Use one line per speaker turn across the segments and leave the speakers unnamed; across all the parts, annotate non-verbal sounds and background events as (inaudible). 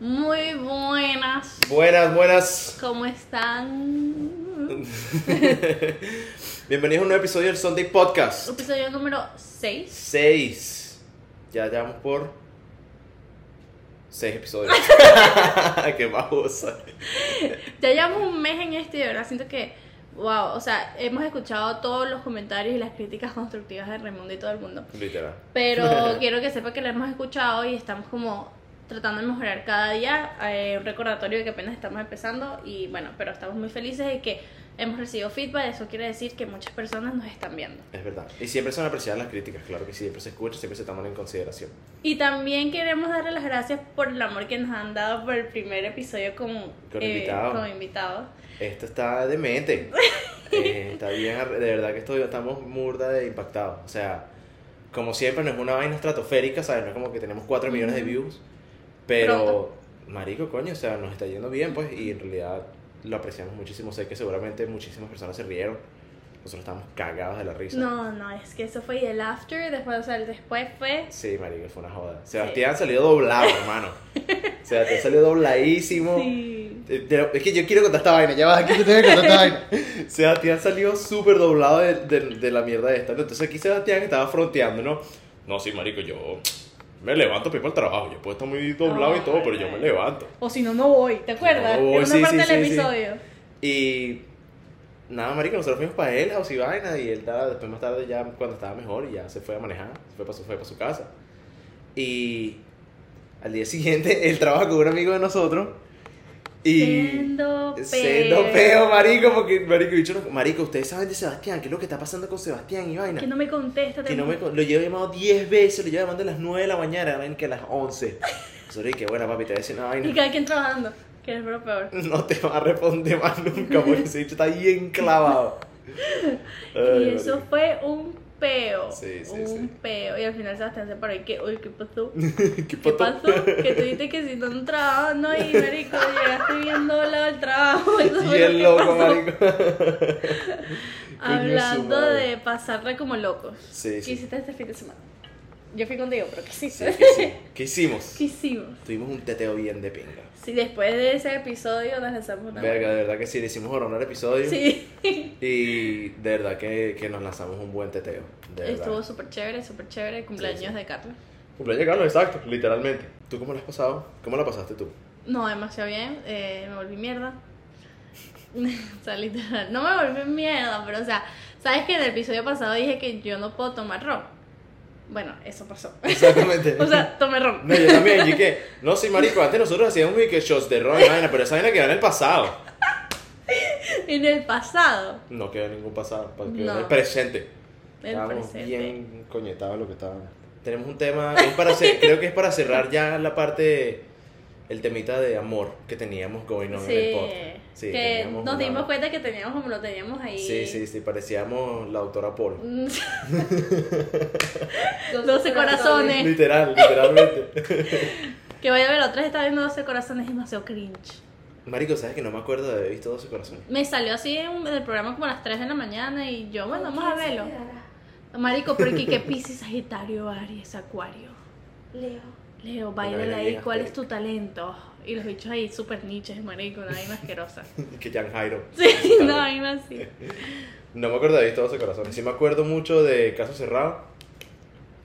Muy buenas.
Buenas, buenas.
¿Cómo están? (laughs)
Bienvenidos a un nuevo episodio del Sunday Podcast.
Episodio número 6.
6. Ya llevamos por 6 episodios. (laughs) Qué babosa.
Ya llevamos un mes en este y de verdad siento que, wow, o sea, hemos escuchado todos los comentarios y las críticas (laughs) constructivas de Raimundo y todo el mundo.
Literal.
Pero quiero que sepa que lo hemos escuchado y estamos como tratando de mejorar cada día. eh, un recordatorio de que apenas estamos empezando y bueno, pero estamos muy felices de que hemos recibido feedback. Eso quiere decir que muchas personas nos están viendo.
Es verdad. Y siempre son apreciadas las críticas, claro que sí. Siempre se escucha, siempre se toman en consideración.
Y también queremos darle las gracias por el amor que nos han dado por el primer episodio con,
Con
eh,
invitados.
con invitados.
Esto está demente. (laughs) Eh, está bien, de verdad que estoy, estamos murda de impactados. O sea, como siempre, no es una vaina estratosférica, ¿sabes? No es como que tenemos 4 millones de views. Pero,
Pronto.
marico, coño, o sea, nos está yendo bien, pues, y en realidad lo apreciamos muchísimo. Sé que seguramente muchísimas personas se rieron. Nosotros estamos cagados de la risa.
No, no, es que eso fue el after, después, o sea, el después fue...
Sí, marico, fue una joda. Sebastián salió doblado, hermano. (laughs) Sebastián salió dobladísimo.
Sí.
Es que yo quiero contar esta vaina, ya va, aquí te tengo que contar esta vaina. (laughs) Sebastián salió súper doblado de, de, de la mierda esta. Entonces aquí Sebastián estaba fronteando, ¿no? No, sí, marico, yo me levanto para ir para el trabajo. Yo puedo estar muy doblado y todo, pero yo me levanto.
O si no, no voy, ¿te acuerdas?
No voy, sí,
parte
sí,
del
sí.
episodio.
Y nada, marico, nosotros fuimos para él, House y vaina, y él estaba, después más tarde ya cuando estaba mejor y ya se fue a manejar, se fue para su, fue para su casa. Y al día siguiente (laughs) él trabaja con un amigo de nosotros y...
Siendo
feo, marico, porque marico, bicho, no- marico, ustedes saben de Sebastián, ¿qué es lo que está pasando con Sebastián y vaina?
Que no me contesta.
Que no me, lo llevo llamado 10 veces, lo llevo llamando a las 9 de la mañana, ven que a las 11. (laughs) Sorry, que buena papi, te voy a decir una
Y
vaina.
cada quien trabajando, que es lo peor. (laughs)
No te va a responder más nunca, porque ese bicho está bien clavado. (laughs) Ay,
y eso
marico.
fue un peo.
Sí, sí,
un
sí.
peo. Y al final Sebastián se paró y que, uy, ¿qué pasó? (laughs)
¿Qué
¿Qué
pasó?
Que tú dijiste que si no un trabajo, no, y marico, llegaste bien doblado (laughs) el trabajo. Eso
Y el loco, marico. (laughs)
Hablando de pasarla como locos.
Sí,
¿Qué hiciste este fin de semana? Yo fui contigo, pero ¿qué hiciste?
¿Qué hicimos? ¿Qué hicimos? Tuvimos un teteo bien de pinga.
Sí, después de ese episodio nos lanzamos una.
Verga, de verdad que sí, le hicimos al episodio.
Sí. (laughs)
Y de verdad que, que nos lanzamos un buen teteo. De.
Estuvo súper chévere, súper chévere. Cumpleaños
Sí, sí.
de Carlos.
Cumpleaños de Carlos, exacto, literalmente. ¿Tú cómo lo has pasado? ¿Cómo la pasaste tú?
No, demasiado bien. eh, me volví mierda. (laughs) o sea, literal. No me volví mierda, pero o sea, ¿sabes que en el episodio pasado dije que yo no puedo tomar ron? Bueno, eso pasó. (laughs)
Exactamente.
o sea, tomé ron.
No, yo también, y que, (laughs) no, sí, marico, antes nosotros hacíamos y que shots de ron y vaina, pero esa vaina quedó en el pasado.
en el pasado.
No quedó en ningún pasado, quedó en
No.
el presente.
El
Estábamos
presente.
bien coñetados lo que estábamos. Tenemos un tema, es para (laughs) hacer- creo que es para cerrar ya la parte, el temita de amor que teníamos going on en el
Sí,
podcast. Sí,
que nos
una-
dimos cuenta que teníamos como lo teníamos ahí.
Sí, sí, sí, parecíamos la doctora Paul. (laughs)
12 corazones.
Literal, literalmente. (laughs)
Que vaya a ver, otra vez estaba viendo 12 corazones, es demasiado cringe.
Marico, ¿sabes que no me acuerdo de haber visto 12 corazones?
Me salió así en, en el programa como a las 3 de la mañana y yo, bueno, vamos a verlo. Marico, pero que qué (laughs) Pisces, Sagitario, Aries, Acuario.
Leo.
Leo, baila ahí, ¿cuál es tu talento? Y los bichos ahí súper niches, marico, una vaina asquerosa. (laughs)
que Jan Jairo.
Sí, (laughs) una vaina así.
No me acuerdo de visto 12 corazones. Sí me acuerdo mucho de Caso Cerrado.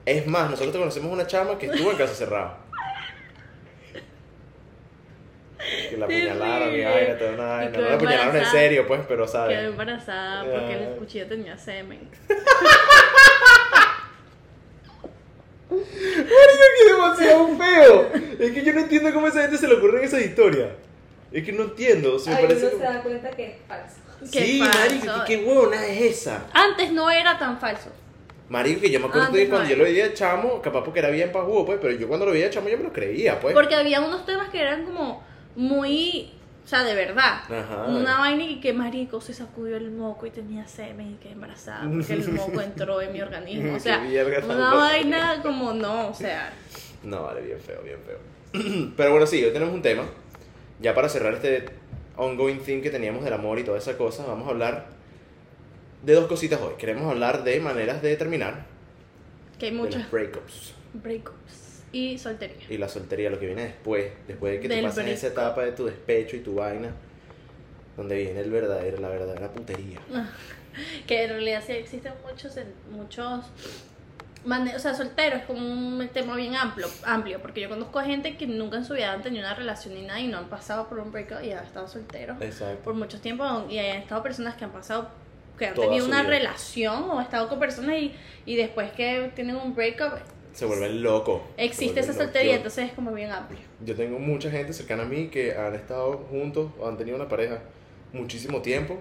Es más, nosotros te conocemos una chama que estuvo en Caso Cerrado. Que la apuñalaron y
Terrible.
vaina, toda una
Y
vaina.
quedó
No la apuñalaron en serio, pues, pero
Quedó
sabes.
embarazada porque el cuchillo tenía semen. (laughs)
Que demasiado feo. Es que yo no entiendo cómo a esa gente se le ocurren esas historias. Es que no entiendo. Se me
Ahí uno
parece
se
como-
da cuenta que es falso.
Qué
Sí,
falso.
marico, ¿qué, qué huevona es esa?
Antes no era tan falso.
Marico, que yo me acuerdo
Antes
de
no
cuando yo
era.
lo veía chamo, capaz porque era bien pa' jugo, pues, pero yo cuando lo veía chamo yo me lo creía, pues.
Porque había unos temas que eran como muy, o sea, de verdad.
Ajá.
Una vaina y que marico se sacudió el moco y tenía semen y quedé embarazada porque el (laughs) moco entró en mi organismo. O sea, una vaina como no, o sea.
No, vale, bien feo, bien feo. (clears throat) Pero bueno, sí, hoy tenemos un tema. Ya para cerrar este ongoing theme que teníamos del amor y toda esa cosa, vamos a hablar de dos cositas hoy. Queremos hablar de maneras de terminar,
Que hay
de los breakups.
breakups. Y soltería.
Y la soltería, lo que viene después, después de que tú
Del
pasas esa
brisco.
etapa de tu despecho y tu vaina, donde viene el verdadero, la verdadera putería. (laughs)
Que en realidad sí existen muchos, muchos o sea, solteros es como un tema bien amplio, amplio, porque yo conozco a gente que nunca en su vida han tenido una relación ni nada y no han pasado por un breakup y han estado solteros
Exacto.
por mucho tiempo y han estado personas que han pasado que han
Toda
tenido una
vida.
relación o estado con personas y, y después que tienen un breakup
Se vuelven locos.
existe esa soltería, entonces es como bien amplio.
Yo tengo mucha gente cercana a mí que han estado juntos o han tenido una pareja muchísimo tiempo.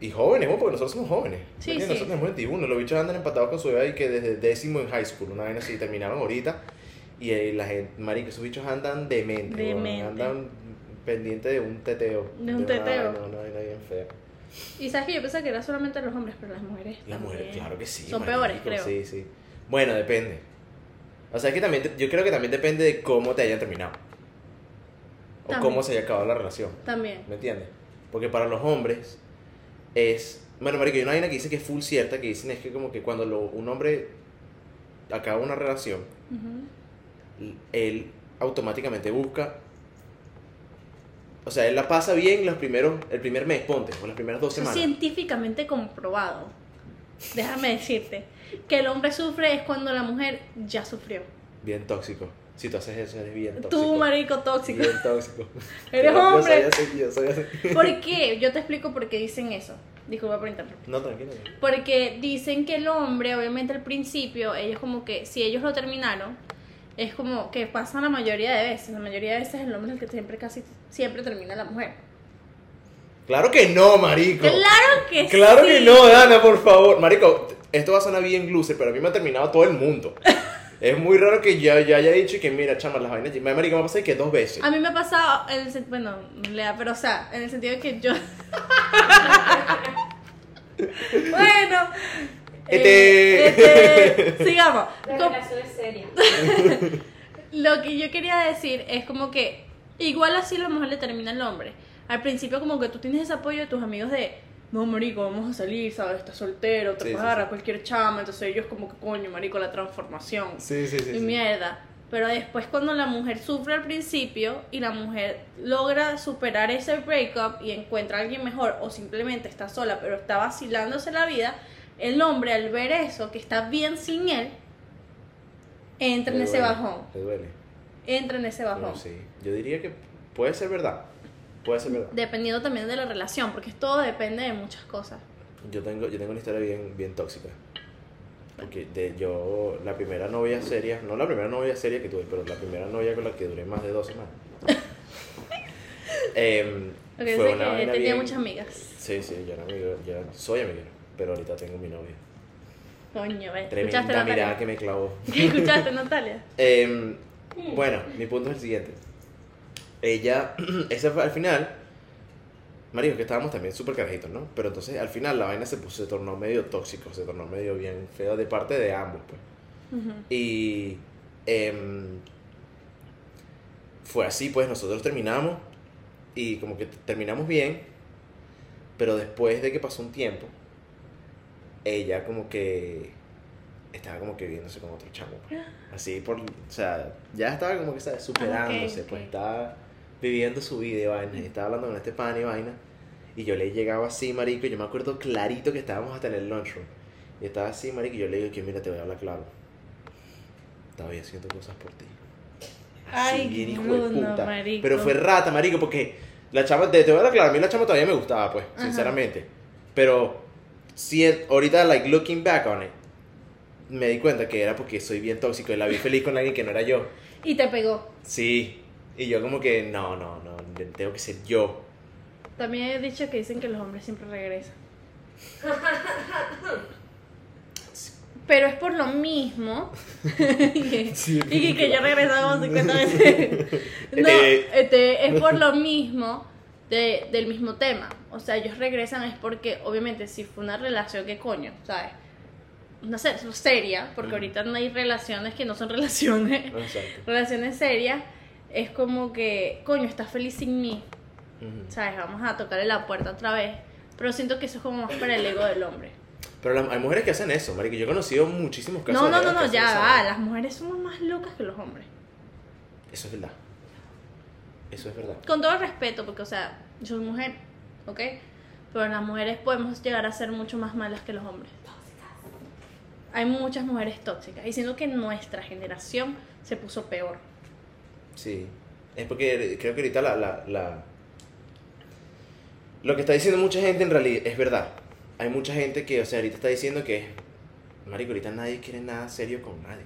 Y jóvenes, bueno, porque nosotros somos jóvenes.
Sí, sí.
Nosotros tenemos 21. Los bichos andan empatados con su edad y que desde décimo en high school, una vaina así, terminaron ahorita. Y eh, la gente, marico, esos bichos andan dementes. weón,
Demente.
Andan pendientes de un teteo.
De un
una
teteo.
vaina, Una vaina bien fea.
Y sabes que yo pensaba que era solamente los hombres, pero las mujeres.
Las mujeres, claro que sí.
Son
marico,
peores, creo.
Sí, sí. Bueno, depende. O sea, es que también, yo creo que también depende de cómo te hayan terminado. O
También.
cómo se haya acabado la relación.
También.
¿Me entiendes? Porque para los hombres es... Bueno, marico, hay una vaina que dice que es full cierta, que dicen es que como que cuando lo- un hombre acaba una relación,
Ujú.
él automáticamente busca... O sea, él la pasa bien los primeros, el primer mes, ponte, o las primeras dos
Eso
semanas.
científicamente comprobado. Déjame decirte que el hombre sufre es cuando la mujer ya sufrió.
Bien tóxico. Si tú haces eso, eres bien tóxico.
Tú, marico tóxico.
Bien tóxico. (laughs)
Eres
yo
hombre.
soy así, yo soy así.
¿Por (laughs) qué? Yo te explico por qué dicen eso. Disculpa por interrumpir.
No, tranquilo.
Porque dicen que el hombre, obviamente al principio, ellos como que, si ellos lo terminaron, es como que pasa la mayoría de veces. La mayoría de veces el hombre es el que siempre, casi siempre termina la mujer.
Claro que no, marico.
Claro que
Claro
sí.
que no, Dana, por favor. Marico, esto va a sonar bien loser, pero a mí me ha terminado todo el mundo. (laughs) es muy raro que yo ya haya dicho que, mira, chama, las vainas. Marico, me ha pasado que dos veces.
A mí me ha pasado, en el sen- bueno, Lea, pero o sea, en el sentido de que yo... (laughs) bueno.
Este.
eh, este, (laughs) sigamos.
La
Com-
relación es seria.
Lo que yo quería decir es como que igual así a lo mejor le termina el hombre. Al principio como que tú tienes ese apoyo de tus amigos de, no, marico, vamos a salir, ¿sabes? Estás soltero, te
Sí,
puedes
sí,
agarrar
sí.
cualquier chama, entonces ellos como que, coño, marico, la transformación.
Sí, sí, sí.
y mierda. Pero después cuando la mujer sufre al principio y la mujer logra superar ese breakup y encuentra a alguien mejor o simplemente está sola pero está vacilándose la vida, el hombre al ver eso, que está bien sin él, entra en
Le
ese
duele,
bajón.
Le duele.
Entra en ese bajón.
Bueno, sí. Yo diría que puede ser verdad. Puede ser verdad.
Dependiendo también de la relación, porque todo depende de muchas cosas.
Yo tengo, yo tengo una historia bien, bien tóxica. Porque de yo, la primera novia seria, no la primera novia seria que tuve, pero la primera novia con la que duré más de dos semanas. (laughs) Em,
que
fue una
que
vaina
tenía
bien-
muchas amigas.
Sí, sí, yo era amigo, yo era- soy amigo, pero ahorita tengo mi novia.
Coño, ¿ves?
Tremenda
¿Escuchaste,
mirada
Natalia?
que me clavó.
¿Qué (laughs) escuchaste, Natalia?
Em, bueno, mi punto es el siguiente. Ella, (clears throat) ese fue al final, Mario, que estábamos también súper carajitos, ¿no? Pero entonces al final la vaina se, puso, se tornó medio tóxico, se tornó medio bien feo de parte de ambos, pues. Y em, fue así, pues nosotros terminamos y como que terminamos bien, pero después de que pasó un tiempo, ella como que estaba como que viéndose con otro chamo. pues. (gasps) Así por, o sea, ya estaba como que ¿sabes? superándose,
Ah, ok,
pues estaba viviendo su vida y vaina, y estaba hablando con este pan y vaina. Y yo le llegaba así, marico, y yo me acuerdo clarito que estábamos hasta en el lunchroom. Y estaba así, marico, y yo le digo que mira, te voy a hablar claro. Estaba haciendo cosas por ti. Así,
Ay,
bien hijo de puta.
marico.
Pero fue rata, marico, porque la chama, te, te voy a hablar claro, a mí la chama todavía me gustaba, pues,
Ajá.
sinceramente. Pero, si ahorita, like, looking back on it, me di cuenta que era porque soy bien tóxico y la vi feliz con alguien que no era yo.
Y te pegó.
Sí. Y yo como que, no, no, no, tengo que ser yo.
También he dicho que dicen que los hombres siempre regresan. (laughs) Pero es por lo mismo. y (laughs)
Sí. (laughs)
y que yo regresaba como 50 veces. No,
Eh.
este, es por lo mismo de- del mismo tema. O sea, ellos regresan es porque, obviamente, si fue una relación, ¿qué coño? ¿Sabes? No sé, seria, porque ahorita no hay relaciones que no son relaciones.
Exacto.
relaciones serias. Es como que, coño, estás feliz sin mí.
Ujú.
¿sabes? Vamos a tocarle la puerta otra vez. Pero siento que eso es como más para el ego del hombre.
Pero la- hay mujeres que hacen eso, marico. Yo he conocido muchísimos casos
No,
de
no, no, no, ya va. Las mujeres somos más locas que los hombres.
Eso es verdad. Eso es verdad.
Con todo respeto, porque, o sea, yo soy mujer, ¿ok? Pero las mujeres podemos llegar a ser mucho más malas que los hombres. Hay muchas mujeres tóxicas. Y siento que nuestra generación se puso peor.
Sí. Es porque creo que ahorita la, la, la- Lo que está diciendo mucha gente en realidad es verdad. Hay mucha gente que, o sea, ahorita está diciendo que... Marico, ahorita nadie quiere nada serio con nadie.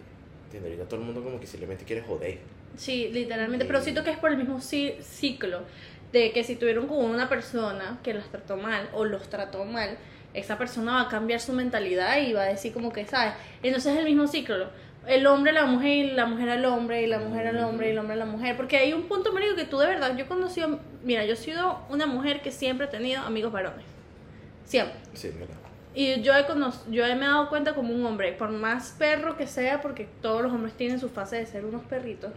¿Entiendes? Ahorita todo el mundo como que simplemente quiere joder.
Sí, literalmente. Pero siento que es por el mismo ci- ciclo de que si tuvieron con una persona que los trató mal o los trató mal, esa persona va a cambiar su mentalidad y va a decir como que, ¿sabes? Entonces es el mismo ciclo. El hombre a la mujer y la mujer al hombre y la mujer al hombre y el hombre a la mujer. Porque hay un punto, marico, que tú de verdad, yo he conocido, mira, yo he sido una mujer que siempre he tenido amigos varones. Siempre.
Sí, verdad.
Y yo he, cono- yo me he dado cuenta como un hombre, por más perro que sea, porque todos los hombres tienen su fase de ser unos perritos,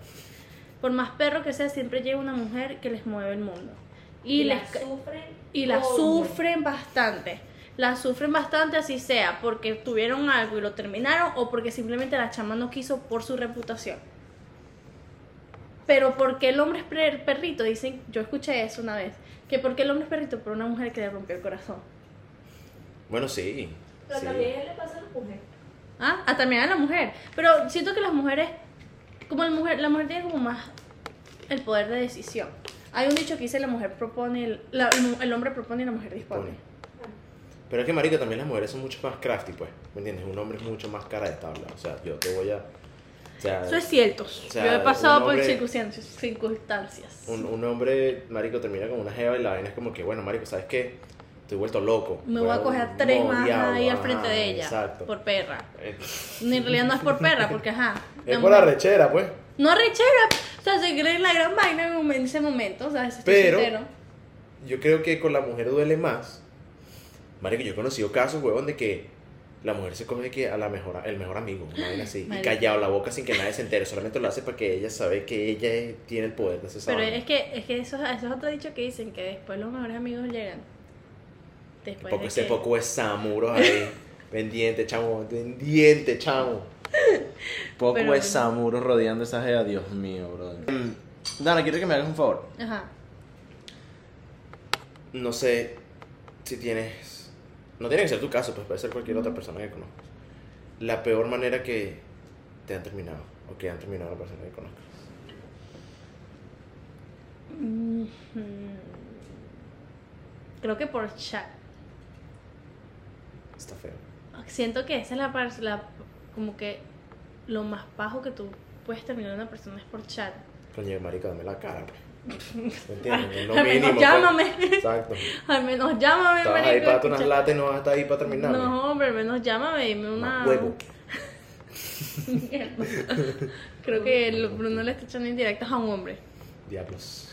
por más perro que sea, siempre llega una mujer que les mueve el mundo. Y,
la
les,
sufren.
y la sufren bastante. La sufren bastante así sea porque tuvieron algo y lo terminaron o porque simplemente la chama no quiso por su reputación. Pero porque el hombre es per- perrito, dicen, yo escuché eso una vez, que porque el hombre es perrito por una mujer que le rompió el corazón.
Bueno, sí.
Pero
sí.
también le pasa a la mujer.
¿Ah? Ah, también a la mujer. Pero siento que las mujeres, como la mujer, la mujer tiene como más el poder de decisión. Hay un dicho que dice la mujer propone, el, la- el hombre propone y la mujer dispone.
Pone. Pero es que, marico, también las mujeres son mucho más crafty, pues. ¿Me entiendes? Un hombre es mucho más cara de tabla. O sea, yo te voy a... O sea,
Eso es cierto.
sea,
Yo he pasado por circunstancias.
un, un hombre, marico, termina con una jeva y la vaina es como que, bueno, marico, ¿sabes qué? Estoy vuelto loco.
Me voy a coger a tres más ahí al
ajá,
frente de ella.
Exacto.
Por perra.
Eh,
En realidad no es por perra, porque ajá. (laughs)
Es por la rechera, pues.
No arrechera. O sea, se cree en la gran vaina en ese momento. O sea, estoy
Pero-. Yo creo que con la mujer duele más. Marico, yo he conocido casos, huevón, de que la mujer se coge que a la mejor, el mejor amigo, una vaina así, y callado la boca sin que nadie se entere, solamente lo hace porque ella sabe que ella es- tiene el poder de hacer
Pero
vaina.
es que, es que eso, eso es otro dicho que dicen que después los mejores amigos llegan. Después
Poco
de
ese
que-
poco de samuros ahí, (laughs) pendiente, chamo, pendiente, chamo. Poco
Pero bueno.
samuros rodeando esa jeva, Dios mío, brother. Mm, Dana, quiero que me hagas un favor.
Ajá.
No sé si tienes. No tiene que ser tu caso, pues puede ser cualquier otra persona que conozcas. La peor manera que te han terminado, o que han terminado la persona que conozcas.
Mm, Creo que por chat.
Está feo.
Siento que esa es la parte, la, como que lo más bajo que tú puedes terminar una persona es por chat.
Coño, marica, dame la cara, pues. ¿Me entiendes? Es lo
Al menos
mínimo, pues.
llámame.
Exacto.
Al menos llámame,
Estabas ahí para unas latas y no vas a estar ahí para terminar.
No, hombre, al menos llámame, dime una...
Más huevo. (laughs)
Creo que el Bruno le está echando indirectas a un hombre.
Diablos.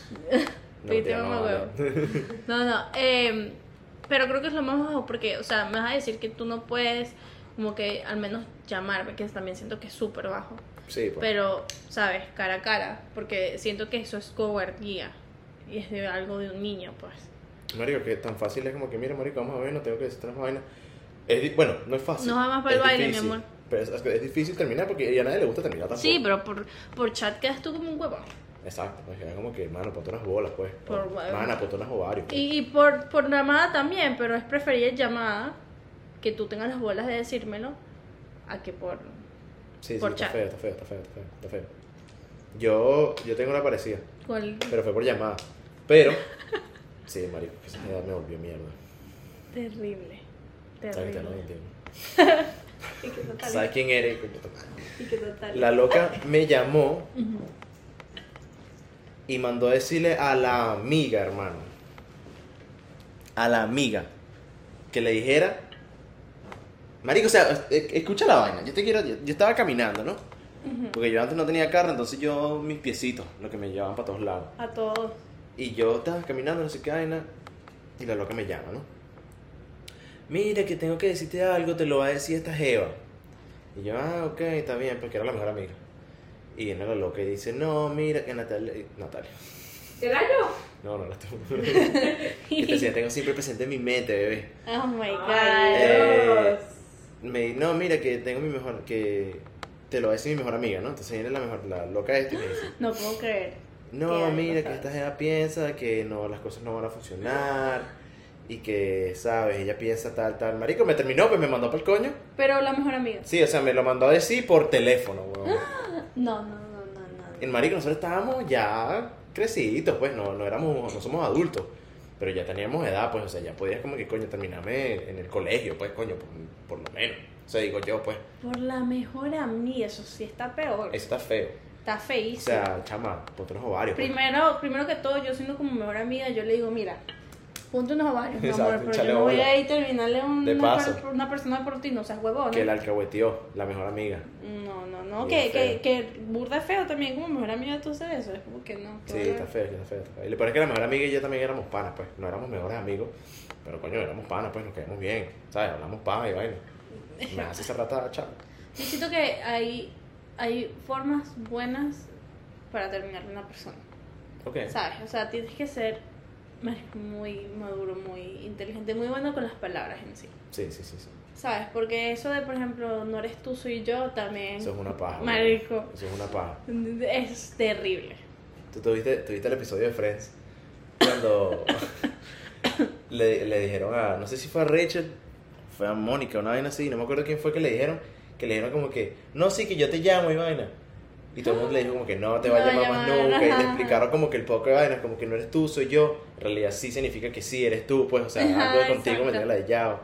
Mentira,
mamá
vale.
No, no, eh, (laughs) pero creo que es lo más bajo porque, o sea, me vas a decir que tú no puedes, como que al menos llamarme, que también siento que es súper bajo.
Sí, pues.
Pero, ¿sabes? Cara a cara, porque siento que eso es cobardía y es de algo de un niño, pues.
Marico, que tan fácil es como que, mira, marico, vamos a ver, no tengo que vainas. Es di- bueno, no es fácil.
No va más para el baile, mi amor.
Pero es, es difícil terminar porque a nadie le gusta terminar tampoco.
Sí, pero por, por chat quedas tú como un huevo.
Exacto, pues era como que, hermano, ponte unas bolas, pues.
Por.
Mana, ponte unas ovarios. pues.
Y, y por, por llamada también, pero es preferible llamada que tú tengas las bolas de decírmelo a que por...
Sí, sí, está feo, está feo, está feo, está feo, está feo. Yo, yo tengo una parecida,
cual-
pero fue por llamada. Pero, sí, marico, que esa edad me volvió mierda.
Terrible.
¿Sabes que te lo
Terrible.
entiendo? (laughs)
Y que total.
¿Sabes quién eres?
Y que total.
La loca me llamó y mandó a decirle a la amiga, hermano. A la amiga. Que le dijera. Marico, o sea, escucha la vaina. Yo te quiero. Yo, yo estaba caminando, ¿no? Porque yo antes no tenía carro, entonces yo, mis piecitos, lo que me llevaban para todos lados.
A todos.
Y yo estaba caminando, no sé qué vaina. Y la loca me llama, ¿no? Mira, que tengo que decirte algo, te lo va a decir esta Jeva. Y yo, ah, ok, está bien, porque era la mejor amiga. Y viene la loca y dice, no, mira, que Natalia. eh, Natalia.
¿Era yo?
No, no, no tú. que te decía, tengo siempre presente en mi mente, bebé.
Oh my god.
Eh. Me no, mira que tengo mi mejor, que te lo va a decir mi mejor amiga, ¿no? Entonces viene la mejor, la loca esta y me dice, (gasps)
No puedo creer.
no, mira que esta jeva piensa que no, las cosas no van a funcionar y que, ¿sabes? Ella piensa tal, tal. Marico, me terminó, pues me mandó para el coño.
Pero la mejor amiga.
Sí, o sea, me lo mandó a decir por teléfono, weón. (gasps)
No, no, no, no, no.
En Marico nosotros estábamos ya creciditos, pues, no, no éramos, no somos adultos. Pero ya teníamos edad, pues, o sea, ya podías como que, coño, terminarme en el colegio, pues, coño, por, por lo menos. O sea, digo yo, pues,
Por la mejor amiga, eso sí está peor.
eso está feo.
Está
O
feísimo.
sea, chama, ponte unos ovarios. pues.
Primero, primero que todo, yo siendo como mejor amiga, yo le digo, mira, ponte unos ovarios, mi
Exacto,
amor, pero yo no voy
bola.
a ir a terminarle
De
una,
paso.
per- una persona por ti, no seas huevón.
Que la alcahueteó, la mejor amiga.
No, no, no,
Bien
que, que,
feo.
que burda feo también como mejor amiga tú haces eso, es como que no.
Sí, está feo, está feo, está feo. Y lo peor es que la mejor amiga y yo también éramos panas, pues. No éramos mejores amigos, pero coño, éramos panas, pues nos quedamos bien. ¿Sabes? Hablamos paja y vaina. Me hace esa rata, chama.
Yo siento que hay, hay formas buenas para terminar una persona,
Ok.
¿sabes? O sea, tienes que ser muy maduro, muy inteligente, muy bueno con las palabras en sí.
Sí, sí, sí, sí.
¿Sabes? Porque eso de, por ejemplo, no eres tú, soy yo, también.
Eso es una paja.
Marico.
Eso es una paja.
Es terrible.
¿Tú tuviste, tuviste el episodio de Friends? Cuando (coughs) le, le dijeron a, no sé si fue a Rachel, fue a Mónica, una vaina así, no me acuerdo quién fue que le dijeron, que le dijeron como que, no, sí, que yo te llamo y vaina. Y todo el mundo le dijo como que no te va a llamar más nunca. Y le explicaron como que el poco de vainas, como que no eres tú, soy yo. En realidad sí significa que sí eres tú, pues, o sea,
Ajá,
algo de contigo me tiene ladillado.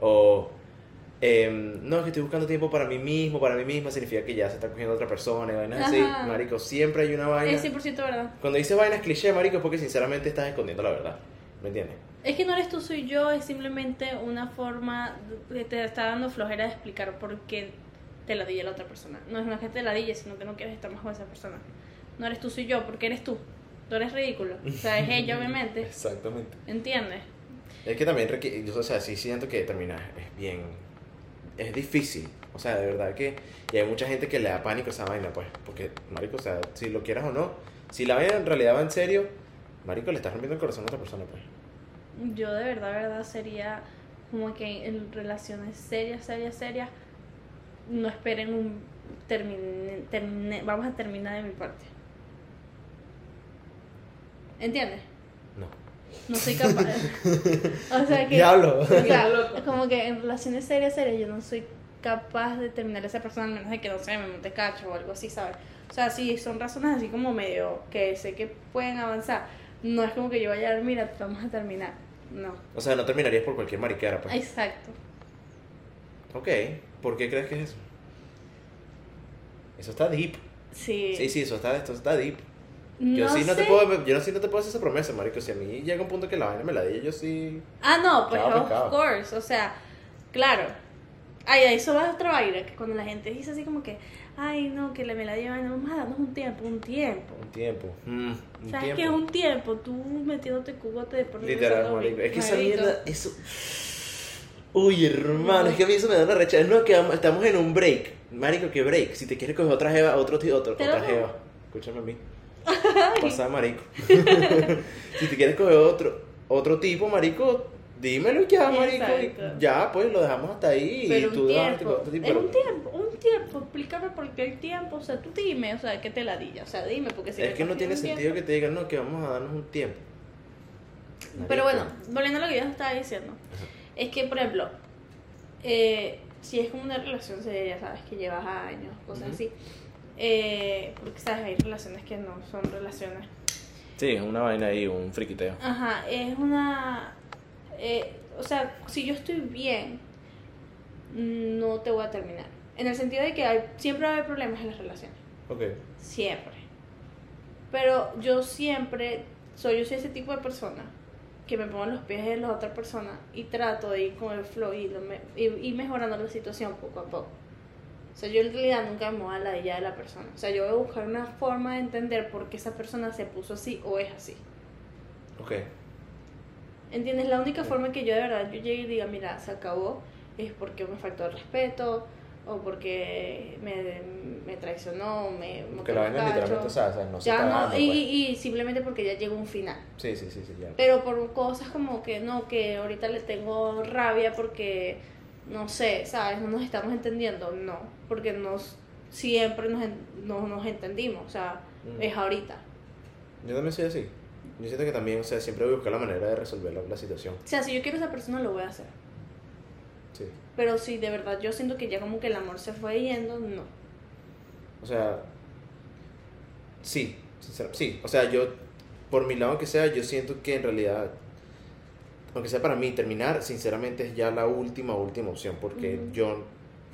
O, em, no, es que estoy buscando tiempo para mí mismo, para mí misma, significa que ya se está cogiendo otra persona y vainas así.
Ajá.
Marico, siempre hay una vaina.
Es 100% verdad.
Cuando dices vainas cliché, marico, es porque sinceramente estás escondiendo la verdad. ¿Me entiendes?
Es que no eres tú, soy yo, es simplemente una forma que te está dando flojera de explicar por qué te ladilla la otra persona. No es una que te ladille, sino que no quieres estar más con esa persona. No eres tú, soy yo, porque eres tú. Tú eres ridículo. O sea, es ella, obviamente. (laughs)
Exactamente.
¿Entiendes?
Es que también yo, o sea, sí siento que terminar es bien, es difícil. O sea, de verdad que, y hay mucha gente que le da pánico a esa vaina, pues, porque, marico, o sea, si lo quieras o no, si la vaina en realidad va en serio, marico, le estás rompiendo el corazón a otra persona, pues.
Yo de verdad, verdad, sería como que en relaciones serias, serias, serias, no esperen un termine, termine- vamos a terminar de mi parte. ¿Entiendes?
No.
No soy capaz. (laughs) o sea que.
Diablo.
o sea,
Loco.
como que en relaciones serias, serias, yo no soy capaz de terminar a esa persona, al menos de que no sé, me monte cacho o algo así, ¿sabes? O sea, sí, son razones así como medio que sé que pueden avanzar. No es como que yo vaya a ver, mira, vamos a terminar. No.
O sea, no terminarías por cualquier mariquera, pues.
Exacto.
Ok, ¿por qué crees que es eso? Eso está deep.
Sí.
Sí, sí, eso está, esto está deep. Yo
No
sí no te puedo, yo no, sí no te puedo hacer esa promesa, marico. Si a mí llega un punto que la vaina me la di, yo sí...
Ah, no, pues
Chao,
of course, o sea, claro. Ay, a eso va otra vaina, que cuando la gente dice así como que, ay, no, que le me la llevan, vamos a darnos un tiempo, un tiempo.
Un tiempo. Mm, un
¿Sabes qué es un tiempo? Tú metiéndote cugote de por
Literal, marico. Es que esa mierda, eso... Uy, hermano, es que a mí eso me da una recha. No, que vamos- estamos en un break. Marico, ¿qué break? Si te quieres coger otra jeva, otro tío, otro, otra jeva. Escúchame a mí. (laughs) Pasa, marico. (laughs) si te quieres coger otro, otro tipo, marico, dímelo ya, marico.
Exacto.
ya, pues lo dejamos hasta ahí.
Pero
y tú
un tiempo,
otro tipo,
es
pero-
un tiempo, un tiempo, explícame por qué el tiempo, o sea, tú dime, o sea, ¿qué te ladilla? O sea, dime, porque si
es que no tiene sentido que te digan, no, que vamos a darnos un tiempo.
Pero bueno, volviendo a lo que yo estaba diciendo, es que, por ejemplo, eh, si es como una relación seria, sabes, que llevas años, cosas así, eh, porque, sabes, hay relaciones que no son relaciones.
Sí, es una vaina ahí, un friquiteo.
Ajá, es una... eh, o sea, si yo estoy bien, no te voy a terminar. En el sentido de que hay, siempre va a haber problemas en las relaciones.
Ok.
Siempre. Pero yo siempre soy, yo soy ese tipo de persona que me pongo en los pies de la otra persona y trato de ir con el flow y, lo me- y, y mejorando la situación poco a poco. O sea, yo en realidad nunca me voy a la idea de la persona. O sea, yo voy a buscar una forma de entender por qué esa persona se puso así o es así.
Ok.
¿Entiendes? La única forma que yo de verdad yo llegue y diga, mira, se acabó, es porque me faltó el respeto o porque me, me traicionó, me
Porque
montó
la vaina literalmente, o sea, o sea, no se
ya no,
dando,
y,
pues.
y- simplemente porque ya llegó un final.
Sí, sí, sí, sí, ya.
Pero por cosas como que no, que ahorita le tengo rabia porque no sé, ¿sabes? No nos estamos entendiendo, no, porque nos siempre nos, no nos entendimos, o sea,
Mm.
es ahorita.
Yo también soy así. Yo siento que también, o sea, siempre voy a buscar la manera de resolver la, la situación.
O sea, si yo quiero a esa persona, lo voy a hacer. Pero si de verdad yo siento que ya como que el amor se fue yendo, no.
O sea, sí, sincera- sí. O sea, yo, por mi lado que sea, yo siento que en realidad, aunque sea para mí, terminar, sinceramente es ya la última, última opción. Porque yo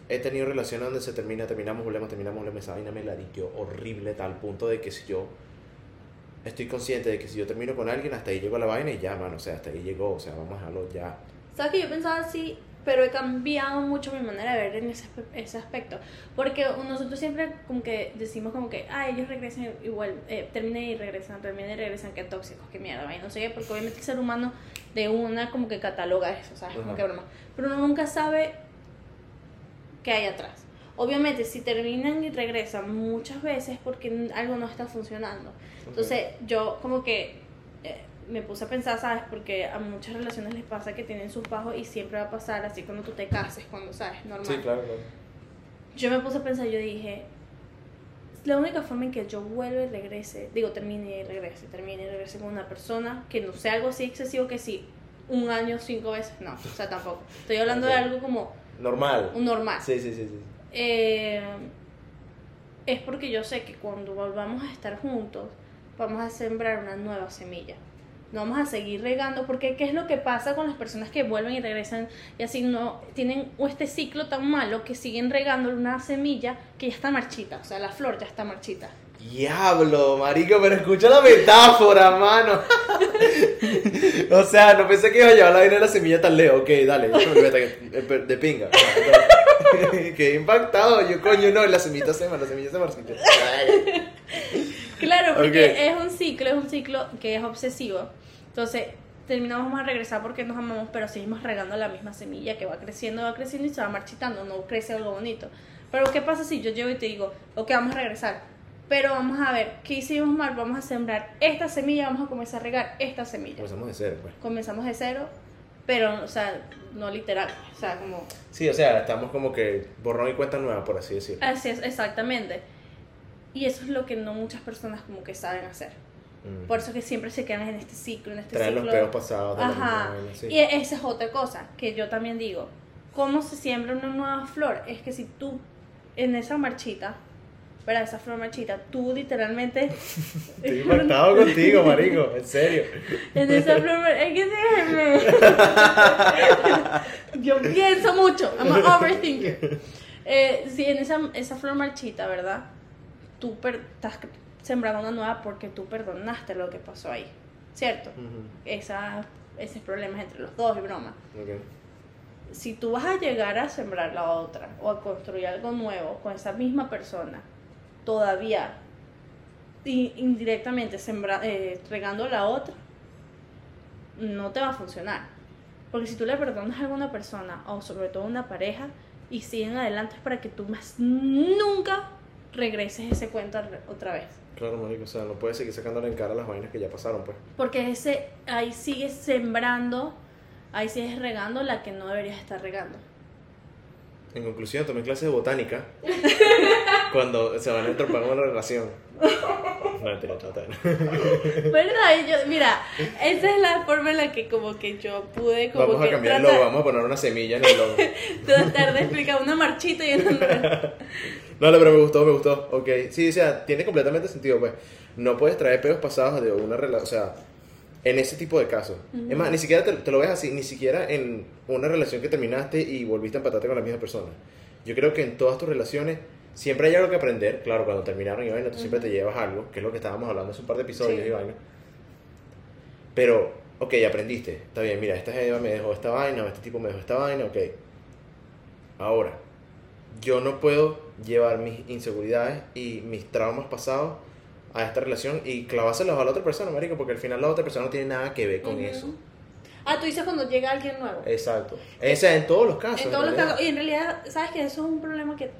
he tenido relaciones donde se termina, terminamos, volvemos, terminamos, volvemos. Esa vaina me la dio horrible, tal punto de que si yo estoy consciente de que si yo termino con alguien, hasta ahí llegó la vaina y ya, mano. O sea, hasta ahí llegó. O sea, vamos a dejarlo ya.
¿Sabes que yo pensaba así? Pero he cambiado mucho mi manera de ver en ese, ese aspecto. Porque nosotros siempre como que decimos como que, ah, ellos regresan igual, eh, terminan y regresan, terminan y regresan, qué tóxicos, qué mierda, vaina, no sé qué, porque obviamente el ser humano de una como que cataloga eso, ¿sabes? Como que broma. Pero uno nunca sabe qué hay atrás. Obviamente, si terminan y regresan muchas veces porque algo no está funcionando. Entonces, yo como que eh, me puse a pensar, ¿sabes? Porque a muchas relaciones les pasa que tienen sus bajos y siempre va a pasar así cuando tú te cases, cuando, ¿sabes? Normal.
Sí, claro, claro.
Yo me puse a pensar, yo dije, la única forma en que yo vuelva y regrese, digo, termine y regrese, termine y regrese con una persona que no sea algo así excesivo que sí, un año, cinco veces, no, o sea, tampoco. Estoy hablando de
Ok.
algo como
Normal.
un normal.
Sí, sí, sí, sí.
Eh, es porque yo sé que cuando volvamos a estar juntos, vamos a sembrar una nueva semilla. No vamos a seguir regando, porque ¿qué es lo que pasa con las personas que vuelven y regresan y así no tienen este ciclo tan malo que siguen regando una semilla que ya está marchita? O sea, la flor ya está marchita.
Diablo, marico, pero escucha la metáfora, mano. (laughs) o sea, no pensé que iba a llevar la vaina de la semilla tan lejos. Ok, dale, de, de pinga. (laughs) Qué impactado. Yo, coño, no, la semilla se la semilla se marchita. (laughs)
Claro, porque
Ok.
es un ciclo, es un ciclo que es obsesivo. Entonces, terminamos vamos a regresar porque nos amamos, pero seguimos regando la misma semilla que va creciendo, va creciendo y se va marchitando, no crece algo bonito. Pero, ¿qué pasa si yo llego y te digo, ok, vamos a regresar? Pero vamos a ver, ¿qué hicimos mal? Vamos a sembrar esta semilla, vamos a comenzar a regar esta semilla.
Comenzamos de cero, pues.
Comenzamos de cero, pero, o sea, no literal, o sea, como...
Sí, o sea, estamos como que borrón y cuenta nueva, por así decirlo.
Así es, exactamente. Y eso es lo que no muchas personas como que saben hacer.
Mm.
Por eso que siempre se quedan en este ciclo, en este
Traen los
ciclo.
peos pasados de la misma
Ajá.
sí.
Y esa es otra cosa que yo también digo. ¿Cómo se siembra una nueva flor? Es que si tú en esa marchita, ¿verdad? Esa flor marchita, tú literalmente (laughs)
Estoy impactado contigo, marico, en serio.
en esa flor es que déjeme. (laughs) yo pienso mucho, I'm an overthinker. Eh, si en esa, esa flor marchita, ¿verdad? Tú per- estás sembrando una nueva porque tú perdonaste lo que pasó ahí, ¿cierto?
Ujú,
esa, esos problemas entre los dos y broma.
ok.
Si tú vas a llegar a sembrar la otra o a construir algo nuevo con esa misma persona, todavía indirectamente sembra, eh, regando la otra, no te va a funcionar. Porque si tú le perdonas a alguna persona o sobre todo a una pareja y siguen adelante es para que tú más nunca regreses ese cuento otra vez.
Claro, marico, o sea, no puedes seguir sacándole en cara las vainas que ya pasaron, pues.
Porque ese ahí sigues sembrando, ahí sigues regando la que no deberías estar regando.
En conclusión, tomé clases de botánica (laughs) cuando se van a entropar en una relación. No, bien.
¿Verdad? Y yo, mira, esa es la forma en la que como que yo pude como
Vamos
que
a cambiar el
tratar,
logo, vamos a poner una semilla en el logo. (laughs)
tratar de explicar una marchita y una... (laughs)
No, no, pero me gustó, me gustó. Ok, sí, o sea, tiene completamente sentido, pues. No puedes traer peos pasados de una relación, o sea, en ese tipo de casos. Es más, ni siquiera te, te lo ves así, ni siquiera en una relación que terminaste y volviste a empatarte con la misma persona. Yo creo que en todas tus relaciones siempre hay algo que aprender. Claro, cuando terminaron y vaina, tú siempre te llevas algo, que es lo que estábamos hablando hace un par de episodios
Sí.
y vaina. Pero, ok, aprendiste. Está bien, mira, esta jeva me dejó esta vaina, este tipo me dejó esta vaina, ok. Ahora, yo no puedo llevar mis inseguridades y mis traumas pasados a esta relación y clavárselos a la otra persona, marico, porque al final la otra persona no tiene nada que ver con
Ujú.
eso.
Ah, tú dices cuando llega alguien nuevo.
Exacto. Esa en todos los casos.
en todos los
realidad.
casos. Y en realidad, ¿sabes que Eso es un problema que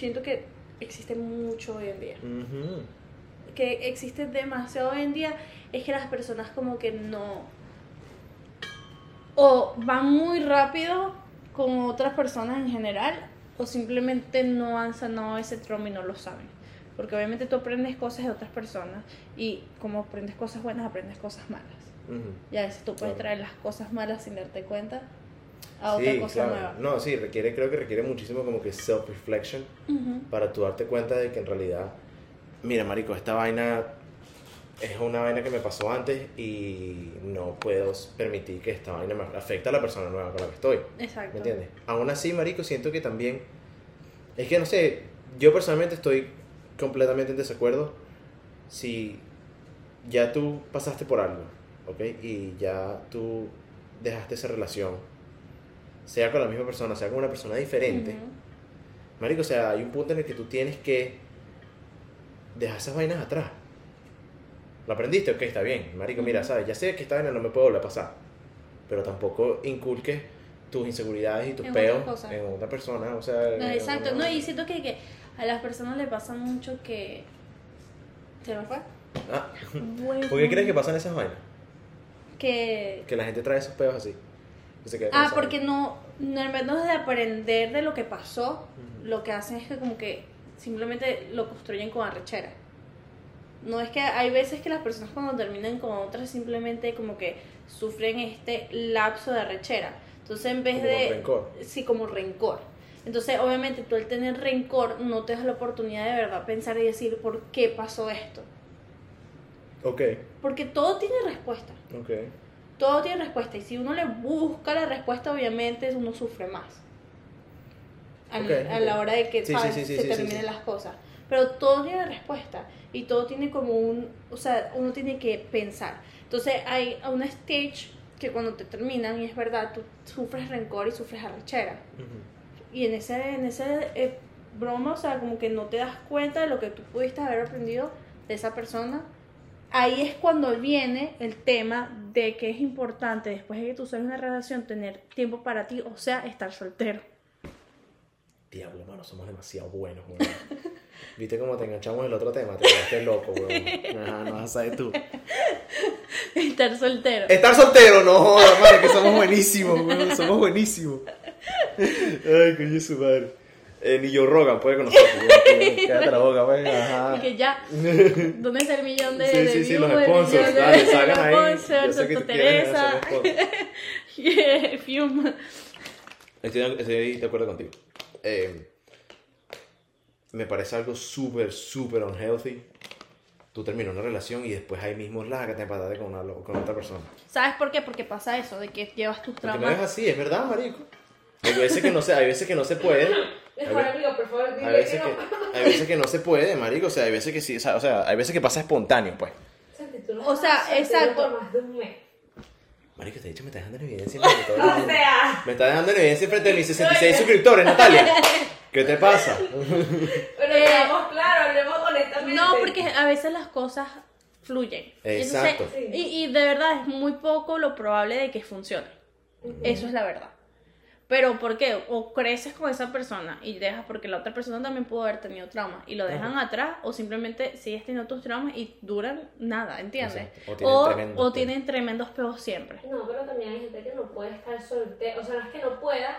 siento que existe mucho hoy en día.
Ujú.
que existe demasiado hoy en día es que las personas como que no o van muy rápido con otras personas en general o simplemente no han sanado ese trauma y no lo saben. Porque obviamente tú aprendes cosas de otras personas y como aprendes cosas buenas, aprendes cosas malas.
Ujú.
Y a veces tú puedes
Claro.
traer las cosas malas sin darte cuenta a otra
Sí,
cosa
claro.
nueva.
No, sí, requiere, creo que requiere muchísimo como que self-reflection
Ujú.
para tú darte cuenta de que en realidad, mira, marico, esta vaina es una vaina que me pasó antes y no puedo permitir que esta vaina me afecte a la persona nueva con la que estoy.
Exacto.
¿Me entiendes? Aún así, marico, siento que también... Es que no sé, yo personalmente estoy completamente en desacuerdo si ya tú pasaste por algo, ¿ok? Y ya tú dejaste esa relación, sea con la misma persona, sea con una persona diferente. Marico, o sea, hay un punto en el que tú tienes que dejar esas vainas atrás. ¿Lo aprendiste? Ok, está bien. Marico, mira, sabes, ya sé que esta vaina no me puede volver a pasar. Pero tampoco inculques tus inseguridades y tus
En
peos
otra
en otra persona. O sea,
No, exacto,
una-
no, y siento que, que a las personas le pasa mucho que... ¿Se me fue?
Ah, (laughs)
Huevón.
¿Por qué crees que pasan esas vainas?
Que...
Que la gente trae esos peos así. Que se
Ah, porque no, no, en vez de aprender de lo que pasó,
Ujú.
lo que hacen es que como que simplemente lo construyen con arrechera. No es que hay veces que las personas cuando terminan con otras simplemente como que sufren este lapso de arrechera. Entonces en vez
Como
de...
rencor.
Sí, como rencor. Entonces obviamente tú al tener rencor no te das la oportunidad de verdad pensar y decir por qué pasó esto.
Ok,
Porque todo tiene respuesta.
ok.
Todo tiene respuesta. Y si uno le busca la respuesta, obviamente uno sufre más. A la hora de que
Sí,
¿sabes?
sí, sí,
se terminen las cosas. Pero todo tiene respuesta. Y todo tiene como un. O sea, uno tiene que pensar. Entonces hay una stage que cuando te terminan, y es verdad, tú sufres rencor y sufres arrechera. Y en ese, en ese eh, broma, o sea, como que no te das cuenta de lo que tú pudiste haber aprendido de esa persona. Ahí es cuando viene el tema de que es importante, después de que tú sales una relación, tener tiempo para ti, o sea, estar soltero.
Diablo, mano, somos demasiado buenos, weón. (laughs) ¿Viste cómo te enganchamos el otro tema? Te quedaste loco, weón. Ajá, no vas a saber tú. (laughs)
estar soltero.
Estar soltero, no jodas, madre, que somos buenísimos, weón. Somos buenísimos. (laughs) Ay, coño su madre. Eh, ni Joe Rogan puede con nosotros, weón. Quédate la boca, weón. Ajá.
Y que ya, (laughs) ¿dónde está el millón de,
Sí,
de
sí, sí, los sponsors, dale, salgan ahí.
sponsors,
que
Santa Teresa. (laughs) Fiuma.
Estoy, estoy de acuerdo contigo. Eh, me parece algo súper, súper unhealthy. Tú terminas una relación y después ahí mismo lágate empatate con, una, con otra persona.
¿Sabes por qué? Porque pasa eso, de que llevas tus
Porque no es
traumas.
así, es verdad, marico. Hay veces que no se, hay veces que no se puede. Hay,
Mejor
ve-
amigo, por favor,
veces
que
que,
no.
hay veces que no se puede, marico. O sea, hay veces que sí, o sea, o sea, hay veces que pasa espontáneo, pues.
Santi, tú no
O sea, exacto.
por más de un mes.
Marico, te he dicho, me estás dejando en evidencia (laughs) a
O sea,
Me estás dejando en evidencia frente a mis 66 suscriptores, Natalia. (laughs) ¿Qué te pasa?
pero
Eh,
seamos claros, hablemos honestamente.
No, porque a veces las cosas fluyen.
Exacto.
Entonces, y, y de verdad es muy poco lo probable de que funcione. Eso es la verdad. Pero ¿por qué? O creces con esa persona y dejas porque la otra persona también pudo haber tenido trauma y lo dejan atrás o simplemente sigues teniendo tus traumas y duran nada, ¿entiendes?
Exacto. O tienen
O,
tremendos
o
peos.
tienen tremendos peos siempre.
No, pero también hay gente que no puede estar soltero. O sea, no es que no pueda.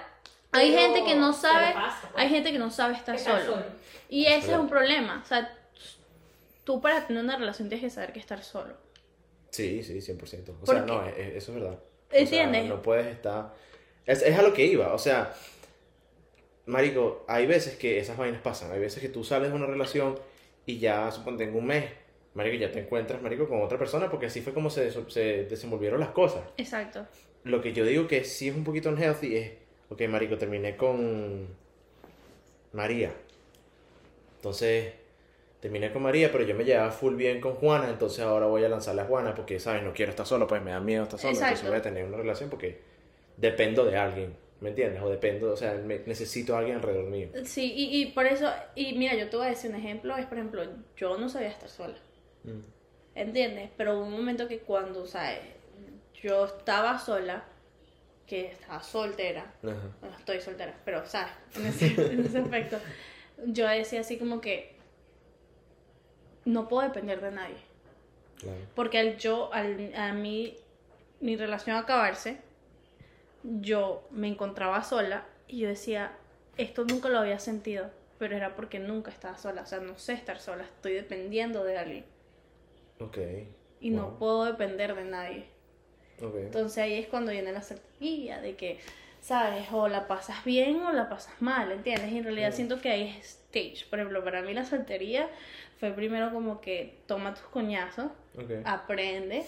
Hay
pero-
gente que no sabe,
pasa, pues.
hay gente que no sabe estar solo.
solo.
Y ese es un problema. O sea, tú para tener una relación tienes que saber que estar solo.
Sí, sí, 100%. O
¿Por
sea,
qué?
no, es- es- eso es verdad. O sea,
¿Entiendes?
no puedes estar... Es, es a lo que iba, o sea... Marico, hay veces que esas vainas pasan. Hay veces que tú sales de una relación y ya, suponte, en un mes, Marico, ya te encuentras, Marico, con otra persona porque así fue como se, se desenvolvieron las cosas.
Exacto.
Lo que yo digo que sí es un poquito unhealthy es... Ok, Marico, terminé con... María. Entonces... Terminé con María, pero yo me llevaba full bien con Juana, entonces ahora voy a lanzarle a Juana porque, ¿sabes? No quiero estar solo, pues me da miedo estar solo, entonces voy a tener una relación porque dependo de alguien, ¿me entiendes? O dependo, o sea, me- necesito a alguien alrededor mío.
Sí, y, y por eso, y mira, yo te voy a decir un ejemplo, es por ejemplo, yo no sabía estar sola,
Mm.
¿entiendes? Pero hubo un momento que cuando, ¿sabes? Yo estaba sola, que estaba soltera,
Ajá.
bueno, estoy soltera, pero, ¿sabes? En ese, (laughs) en ese aspecto, yo decía así como que no puedo depender de nadie.
Claro.
Porque al yo, al, a mí, mi relación acabarse, yo me encontraba sola y yo decía, esto nunca lo había sentido, pero era porque nunca estaba sola, o sea, no sé estar sola, estoy dependiendo de alguien
Ok.
y no
Wow.
puedo depender de nadie.
Ok.
Entonces ahí es cuando viene la certidumbre de que, ¿sabes? O la pasas bien o la pasas mal, ¿entiendes? Y en realidad
Mm.
siento que hay stage. Por ejemplo, para mí la soltería fue primero como que toma tus coñazos,
Ok.
aprende,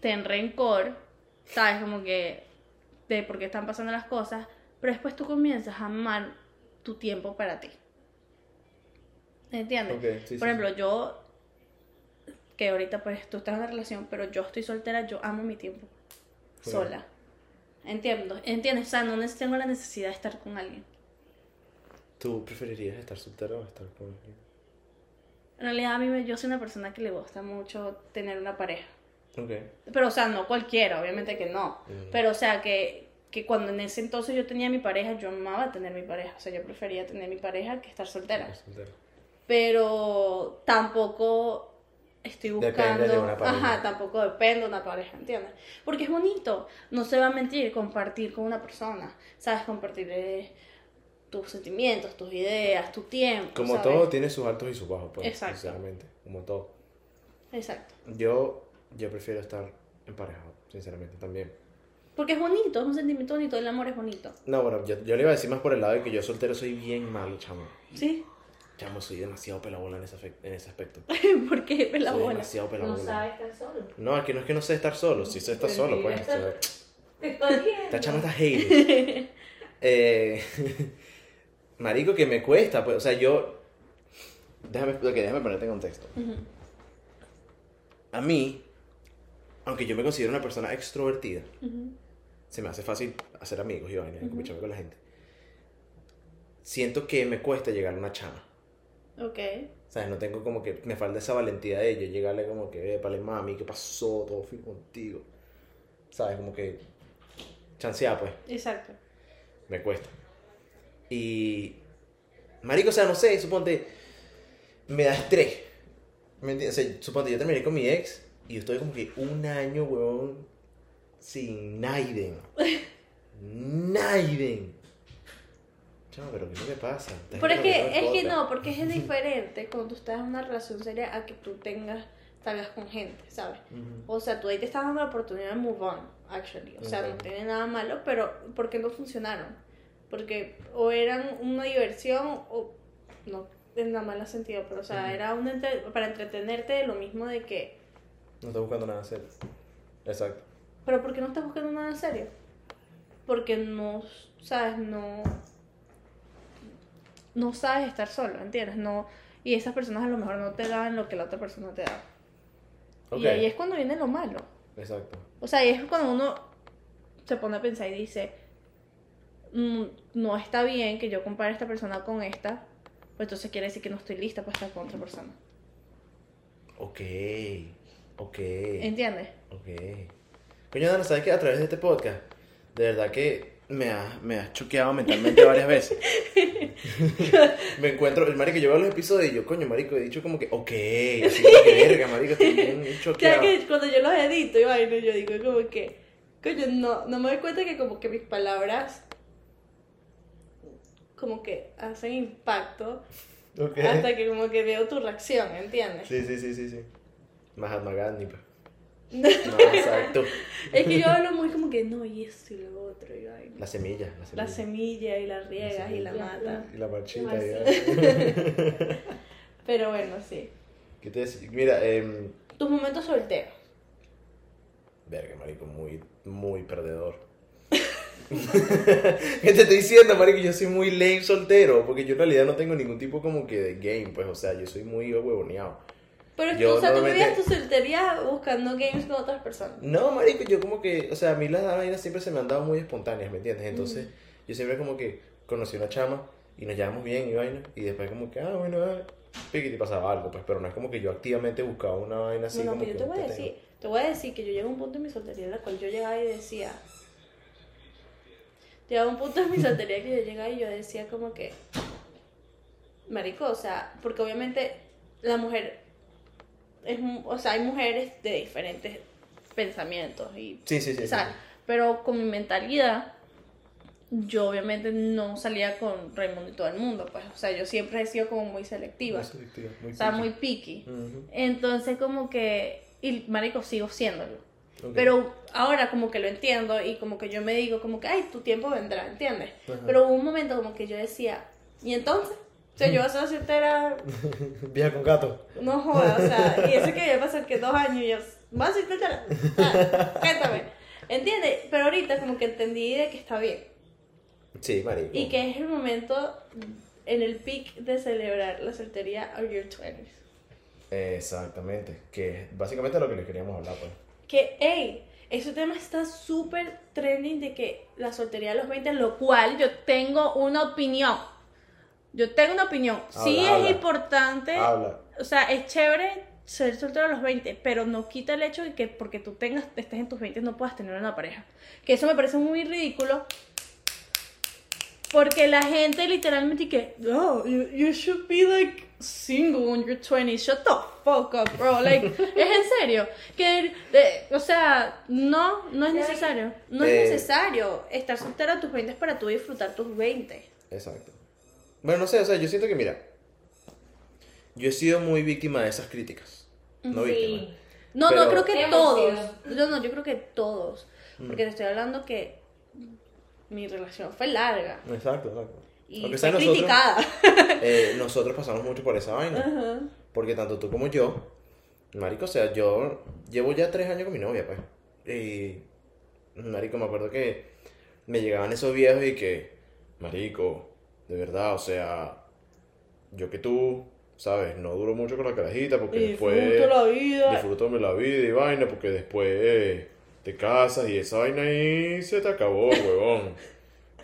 ten rencor, ¿sabes? Como que de por qué están pasando las cosas, pero después tú comienzas a amar tu tiempo para ti. ¿Entiendes?
Ok, sí, sí,
Por ejemplo, yo, que ahorita pues tú estás en una relación, pero yo estoy soltera, yo amo mi tiempo
Sí.
sola. Entiendo, ¿entiendes? O sea, no tengo la necesidad de estar con alguien.
¿Tú preferirías estar soltera o estar con alguien?
En realidad a mí me- yo soy una persona que le gusta mucho tener una pareja. Pero, o sea, no cualquiera, obviamente que no. Pero, o sea, que, que cuando en ese entonces yo tenía mi pareja, yo amaba tener mi pareja. O sea, yo prefería tener mi pareja que estar soltera. Pero tampoco estoy
Depende
buscando.
de una pareja.
Ajá, tampoco depende de una pareja, ¿entiendes? Porque es bonito, no se va a mentir, compartir con una persona. ¿Sabes? Compartir eh, tus sentimientos, tus ideas, tu tiempo.
Como
¿sabes?
todo tiene sus altos y sus bajos, pues.
Exacto.
Sinceramente. Como todo.
Exacto.
Yo, yo prefiero estar emparejado, sinceramente, también.
Porque es bonito, es un sentimiento bonito, el amor es bonito.
No, bueno, yo, yo le iba a decir más por el lado de que yo soltero soy bien malo, chamo.
¿Sí?
Chamo, soy demasiado pelabola en ese, en ese aspecto. (laughs)
Porque es la
soy
bola.
demasiado
No
pelabola.
sabe estar solo.
No, es que no es que no sé estar solo, sí sé estar
Pero
solo, pues.
Te estoy viendo.
Esta chama está hater. (laughs) eh, (laughs) marico, que me cuesta, pues, o sea, yo... Déjame, déjame ponerte en contexto. A mí, aunque yo me considero una persona extrovertida,
Ujú.
se me hace fácil hacer amigos y vaina, y
Ujú.
compartirme con la gente. Siento que me cuesta llegar a una chama.
Ok.
¿Sabes? No tengo como que. Me falta esa valentía de ella. Llegarle como que, eh, pale mami, ¿qué pasó? Todo fin contigo. ¿Sabes? Como que. Chancear, pues.
Exacto.
Me cuesta. Y. Marico, o sea, no sé, suponte. Me da estrés. ¿Me entiendes? O sea, suponte, yo terminé con mi ex y yo estoy como que un año, weón, sin Naiden. (laughs) Naiden. Chamo, pero ¿qué es lo que pasa? ¿Estás
Pero es que, es que no, porque es (laughs) diferente cuando tú estás en una relación seria a que tú tengas, salgas con gente, ¿sabes? O sea, tú ahí te estás dando la oportunidad de move on, actually. O sea, no tiene nada malo, pero ¿por qué no funcionaron? Porque o eran una diversión o no en la mala sentido, pero o sea, era un entre- para entretenerte lo mismo de que,
No estoy buscando nada serio. Exacto.
pero ¿por qué no estás buscando nada serio? Porque no, sabes, no no sabes estar solo, ¿entiendes? No y esas personas a lo mejor no te dan lo que la otra persona te da. Y ahí es cuando viene lo malo.
Exacto.
O sea, ahí es cuando uno se pone a pensar y dice, "Mm, no está bien que yo compare a esta persona con esta, pues entonces quiere decir que no estoy lista para estar con otra persona.
Ok. Ok.
¿Entiendes?
Ok. Coño, Dana, ¿sabes qué? A través de este podcast, de verdad que me has me has choqueado mentalmente varias veces. (laughs) (laughs) me encuentro, el marico, yo veo los episodios y yo, coño, marico, he dicho como que, ok, así que verga, marico, estoy bien (laughs) choqueado.
que cuando yo los edito y vaina, yo digo como que, coño, no, no me doy cuenta que como que mis palabras como que hacen impacto
Ok.
hasta que como que veo tu reacción, ¿entiendes?
Sí, sí, sí, sí, sí. Mahatma Gandhi, pues. (laughs) No, exacto.
Es que yo hablo muy como que no, y esto y lo otro, y.
La semilla, la semilla.
La semilla y la riegas y la matas.
Y la marchita. Ya. (laughs)
Pero bueno, sí.
¿Qué te decía? Mira, eh,
Tus momentos solteros.
Verga, marico, muy, muy perdedor. (laughs) ¿Qué te estoy diciendo, marico? Yo soy muy lame soltero, porque yo en realidad no tengo ningún tipo como que de game, pues, o sea, yo soy muy huevoneado.
Pero
Yo
tú, o sea, tú vivías tu soltería buscando games con otras personas.
No, marico, yo como que, o sea, a mí las vainas siempre se me han dado muy espontáneas, ¿me entiendes? Entonces, yo siempre como que conocí una chama y nos llevamos bien y vaina, y después como que, ah, bueno, ah, y pasaba algo, pues, pero no es como que yo activamente buscaba una vaina así
Bueno,
como
pero yo
que
te voy a
tengo.
decir, te voy a decir que yo llegué a un punto en mi soltería en la cual yo llegaba y decía, llegaba a un punto en mi soltería que yo llegaba y yo decía como que, marico, o sea, porque obviamente la mujer es, o sea, hay mujeres de diferentes pensamientos y
Sí, sí, sí.
o sea,
sí.
Pero con mi mentalidad, yo obviamente no salía con Raimundo y todo el mundo, pues, o sea, yo siempre he sido como muy selectiva,
Muy selectiva, muy
o sea,
picky.
muy picky.
Ujú,
Entonces como que, y marico, sigo siéndolo.
ok.
Pero ahora como que lo entiendo y como que yo me digo como que, ay, tu tiempo vendrá, ¿entiendes?
Ajá.
Pero hubo un momento como que yo decía, ¿y entonces? O sea, yo a ser soltera, (laughs)
Vieja con gato.
no jodas, o sea, y eso que ya pasó que dos años y yo, ¿vas a ser soltera? Ah, Cuéntame, ¿entiendes? Pero ahorita como que entendí de que está bien
Sí, marico.
y que es el momento en el peak de celebrar la soltería of your 20s.
Exactamente. Que es básicamente lo que les queríamos hablar, pues.
que, hey, ese tema está súper trending de que la soltería a los 20, lo cual yo tengo una opinión. Yo tengo una opinión. sí
Habla,
es
habla.
importante,
Habla.
o sea, es chévere ser soltero a los 20, pero no quita el hecho de que porque tú tengas, estés en tus 20 no puedas tener una pareja. Que eso me parece muy ridículo. Porque la gente literalmente que, oh, you, you should be like single when you're 20. Shut the fuck up, bro. Like, (laughs) es en serio. Que, de- o sea, no, no es necesario. No
Eh.
es necesario estar soltero a tus 20 para tú disfrutar tus 20.
Exacto. Bueno, no sé, o sea, yo siento que, mira, yo he sido muy víctima de esas críticas. No víctima.
No,
Pero-
no, creo que todos.
sido.
No, no, yo creo que todos.
Mm.
Porque te estoy hablando que mi relación fue larga.
Exacto, exacto.
Y
Aunque
fue
sea nosotros,
criticada. (laughs)
eh, (laughs) nosotros pasamos mucho por esa vaina. Porque tanto tú como yo, marico, o sea, yo llevo ya tres años con mi novia, pues. Y, marico, me acuerdo que me llegaban esos viejos y que, marico, de verdad, o sea, yo que tú, ¿sabes? No duro mucho con la carajita porque después...
Disfruto la vida.
Disfrútame la vida y vaina, porque después eh, te casas y esa vaina ahí se te acabó, (laughs) huevón.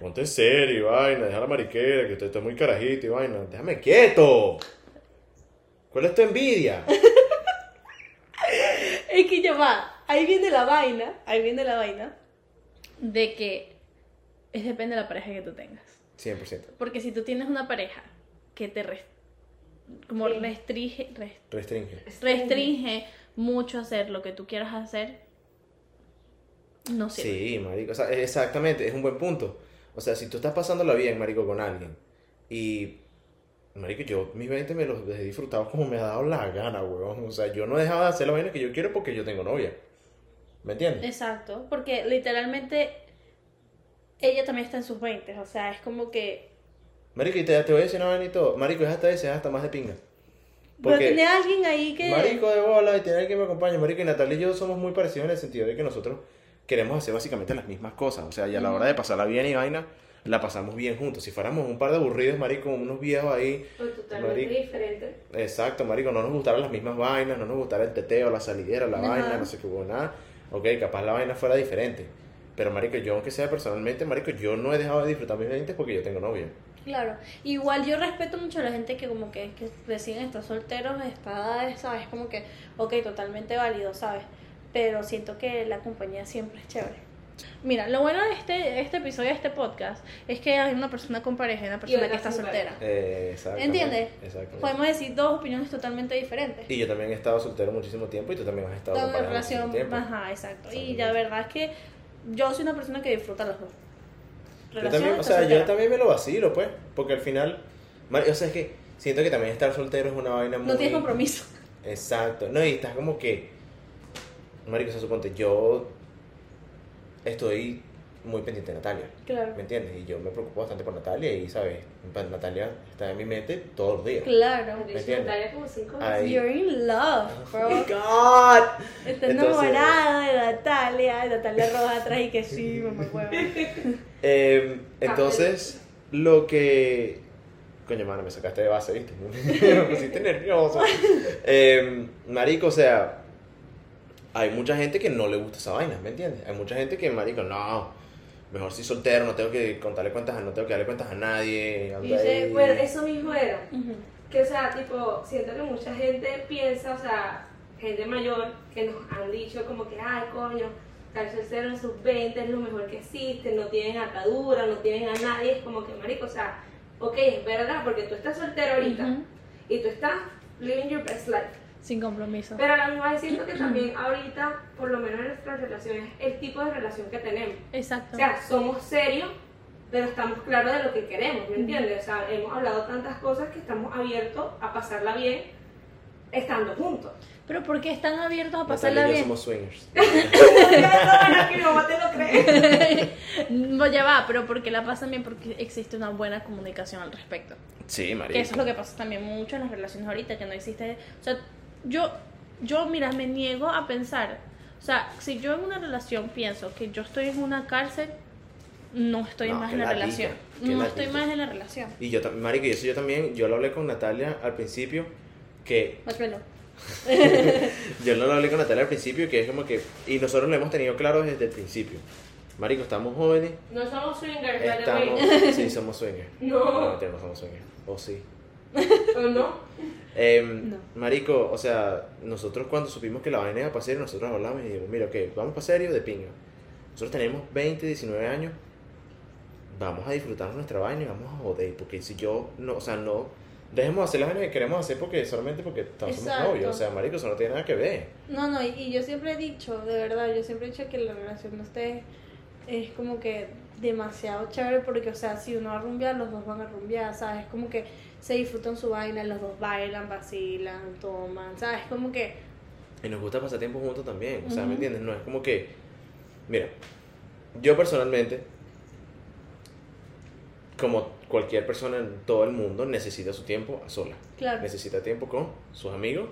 Ponte serio y vaina, deja la mariquera, que usted está muy carajito y vaina. Déjame quieto. ¿Cuál es tu envidia? (laughs)
Es que ya va, ahí viene la vaina, ahí viene la vaina de que es depende de la pareja que tú tengas.
100%.
Porque si tú tienes una pareja que te res- como
Sí.
restringe, res-
Restringe.
restringe mucho hacer lo que tú quieras hacer, no sirve.
Sí, marico. O sea, exactamente, es un buen punto. O sea, si tú estás pasándola bien, marico, con alguien y... Marico, yo mis 20 me los he disfrutado como me ha dado la gana, huevón. O sea, yo no dejaba de hacer la vaina que yo quiero porque yo tengo novia. ¿Me entiendes?
Exacto, porque literalmente ella también está en sus 20, o sea, es como que...
Marico, y te, te voy a decir una vaina y todo. Marico, es hasta ese, es hasta más de pinga.
Pero tiene alguien ahí que...
Marico de bola y tiene alguien que me acompañe. Marico y Natalia y yo somos muy parecidos en el sentido de que nosotros queremos hacer básicamente las mismas cosas. O sea, y a la hora de pasarla bien y vaina, la pasamos bien juntos. Si fuéramos un par de aburridos, marico, unos viejos ahí.
Pues totalmente
Marico.
diferente.
Exacto, marico, no nos gustaran las mismas vainas, no nos gustara el teteo, la salidera, la
Ajá.
vaina, no sé qué hubo nada. Ok, capaz la vaina fuera diferente. Pero, marico, yo aunque sea personalmente, marico, yo no he dejado de disfrutar mis 20 porque yo tengo novia.
Claro, igual yo respeto mucho a la gente que como que, que deciden estar solteros edad, ¿sabes? Como que, ok, totalmente válido, ¿sabes? Pero siento que la compañía siempre es chévere. Mira, lo bueno de este, este episodio, de este podcast, es que hay una persona con pareja y una persona
otra
que está soltera.
Eh, exactamente.
¿Entiendes?
Exactamente.
Podemos decir dos opiniones totalmente diferentes.
Y yo también he estado soltero muchísimo tiempo y tú también has estado
Toda
con
una
pareja muchísimo
relación,
tiempo.
ajá, exacto. Y la verdad es que yo soy una persona que disfruta los dos.
Yo también, o sea, yo también me lo vacilo, pues. Porque al final, o sea, es que siento que también estar soltero es una vaina muy...
No tienes compromiso.
Exacto. No, y estás como que. Marico, se suponte, yo estoy muy pendiente de Natalia.
Claro.
¿Me entiendes? Y yo me preocupo bastante por Natalia y, ¿sabes? Pa- Natalia está en mi mente todos los días.
Claro.
Yo soy
entiendes?
Natalia como cinco veces.
You're in love,
Oh
bro.
my God.
Está
Entonces-
enamorada de Natalia, Natalia Roja atrás y que sí, mamá hueva. (laughs)
Eh, entonces, lo que. Coño, mano, me sacaste de base, ¿viste? (laughs) me pusiste nervioso. Eh, marico, o sea, hay mucha gente que no le gusta esa vaina, ¿me entiendes? Hay mucha gente que, marico, no, mejor si soltero, no tengo que contarle cuentas, a- no tengo que darle cuentas a nadie. ahí.
bueno, eso mismo era.
Ujú.
Que, o sea, tipo, siento que mucha gente piensa, o sea, gente mayor que nos han dicho como que, ay, coño, estar soltero en sus 20 es lo mejor que existe, no tienen atadura, no tienen a nadie, es como que, marico, o sea, ok, es verdad, porque tú estás soltero ahorita
Ujú.
y tú estás living your best life.
Sin compromiso.
Pero a la misma vez siento que también ahorita, por lo menos en nuestras relaciones, el tipo de relación que tenemos.
Exacto.
O sea, somos serios, pero estamos claros de lo que queremos, ¿me entiendes? O sea, hemos hablado tantas cosas que estamos abiertos a pasarla bien estando juntos.
Pero ¿por qué están abiertos a
Natalia
pasarla
y yo
bien?
somos swingers. (laughs)
No, (laughs) ya va, pero porque la pasan bien porque existe una buena comunicación al respecto.
Sí, marico.
Que eso es lo que pasa también mucho en las relaciones ahorita, que no existe... O sea, yo, yo, mira, me niego a pensar... O sea, si yo en una relación pienso que yo estoy en una cárcel, no estoy
No,
más en la relación. No estoy más en la relación.
Y yo, tam- marico, y eso yo también, yo lo hablé con Natalia al principio, que
Mátmelo. (laughs)
yo no lo hablé con Natalia al principio, que es como que, y nosotros lo hemos tenido claro desde el principio. Marico, estamos jóvenes,
No somos swingers,
estamos, sí, somos swingers. (laughs)
No.
no, no somos swingers, o sí. (laughs)
¿O no?
Em,
No.
Marico, o sea, nosotros cuando supimos que la vaina iba para serio, nosotros hablamos y dijimos, mira, ok, vamos para serio de pinga. Nosotros tenemos 20, 19 años, vamos a disfrutar nuestra vaina y vamos a joder, porque si yo, no, o sea, no, dejemos de hacer las vainas que queremos hacer porque solamente porque estamos somos novios, o sea, Marico, eso no tiene nada que ver.
No, no, y, y yo siempre he dicho, de verdad, yo siempre he dicho que la relación de ustedes es como que demasiado chévere porque, o sea, si uno va a rumbear, los dos van a rumbear, ¿sabes? Como que se disfrutan su vaina, los dos bailan, vacilan, toman, ¿sabes? Como que...
Y nos gusta pasar tiempo juntos también, o sea,
Ujú.
¿me entiendes? No es como que, mira, yo personalmente, como cualquier persona en todo el mundo, necesita su tiempo a sola.
Claro,
necesita tiempo con sus amigos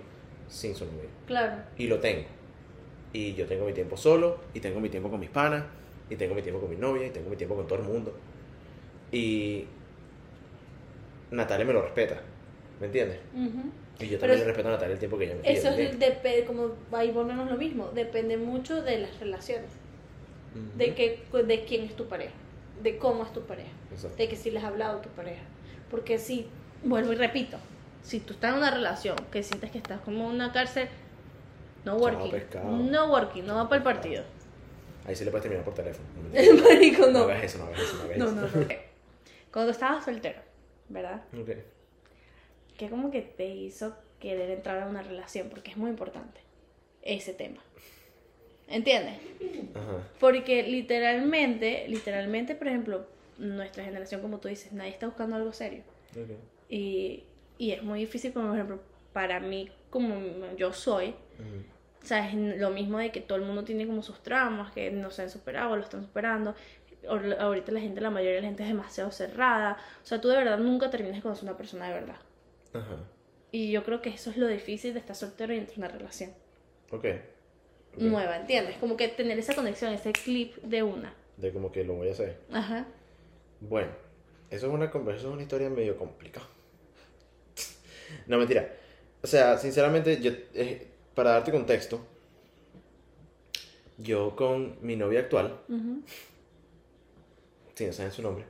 sin su novio.
claro.
Y lo tengo. Y yo tengo mi tiempo solo, y tengo mi tiempo con mis panas, y tengo mi tiempo con mi novia, y tengo mi tiempo con todo el mundo. Y Natalia me lo respeta, ¿me entiendes? Y yo también le respeto a Natalia el tiempo que ella me pide.
Eso es
también.
dep- como ahí volvemos lo mismo, depende mucho de las relaciones, de que de quién es tu pareja, de cómo es tu pareja.
Exacto.
de que si les has hablado a tu pareja. Porque si, vuelvo y repito, si tú estás en una relación que sientes que estás como en una cárcel, no working. No working, no va para el partido.
Ahí sí le puedes terminar por teléfono. (laughs)
Marico,
no
no.
hagas eso, no hagas eso, no hagas eso.
no, no. Cuando tú estabas soltero, ¿verdad?
Ok.
¿Qué como que te hizo querer entrar a una relación? Porque es muy importante ese tema. ¿Entiendes?
Ajá.
Porque literalmente, literalmente, por ejemplo, nuestra generación, como tú dices, nadie está buscando algo serio.
Ok.
Y, y es muy difícil, como por ejemplo, para mí, como yo soy,
Ujú.
O sea, es lo mismo de que todo el mundo tiene como sus traumas, que no se han superado, lo están superando. Ahor- Ahorita la gente, la mayoría de la gente es demasiado cerrada. O sea, tú de verdad nunca terminas de conocer a una persona de verdad.
Ajá.
Y yo creo que eso es lo difícil de estar soltero y entrar en una relación
Ok. Ok.
nueva, ¿entiendes? Como que tener esa conexión, ese clip de una.
De como que lo voy a hacer.
Ajá.
Bueno, eso es una conversación, es una historia medio complicada. (laughs) No, mentira. O sea, sinceramente, yo, eh, para darte contexto, yo con mi novia actual,
Ujú. (laughs)
si no saben su nombre,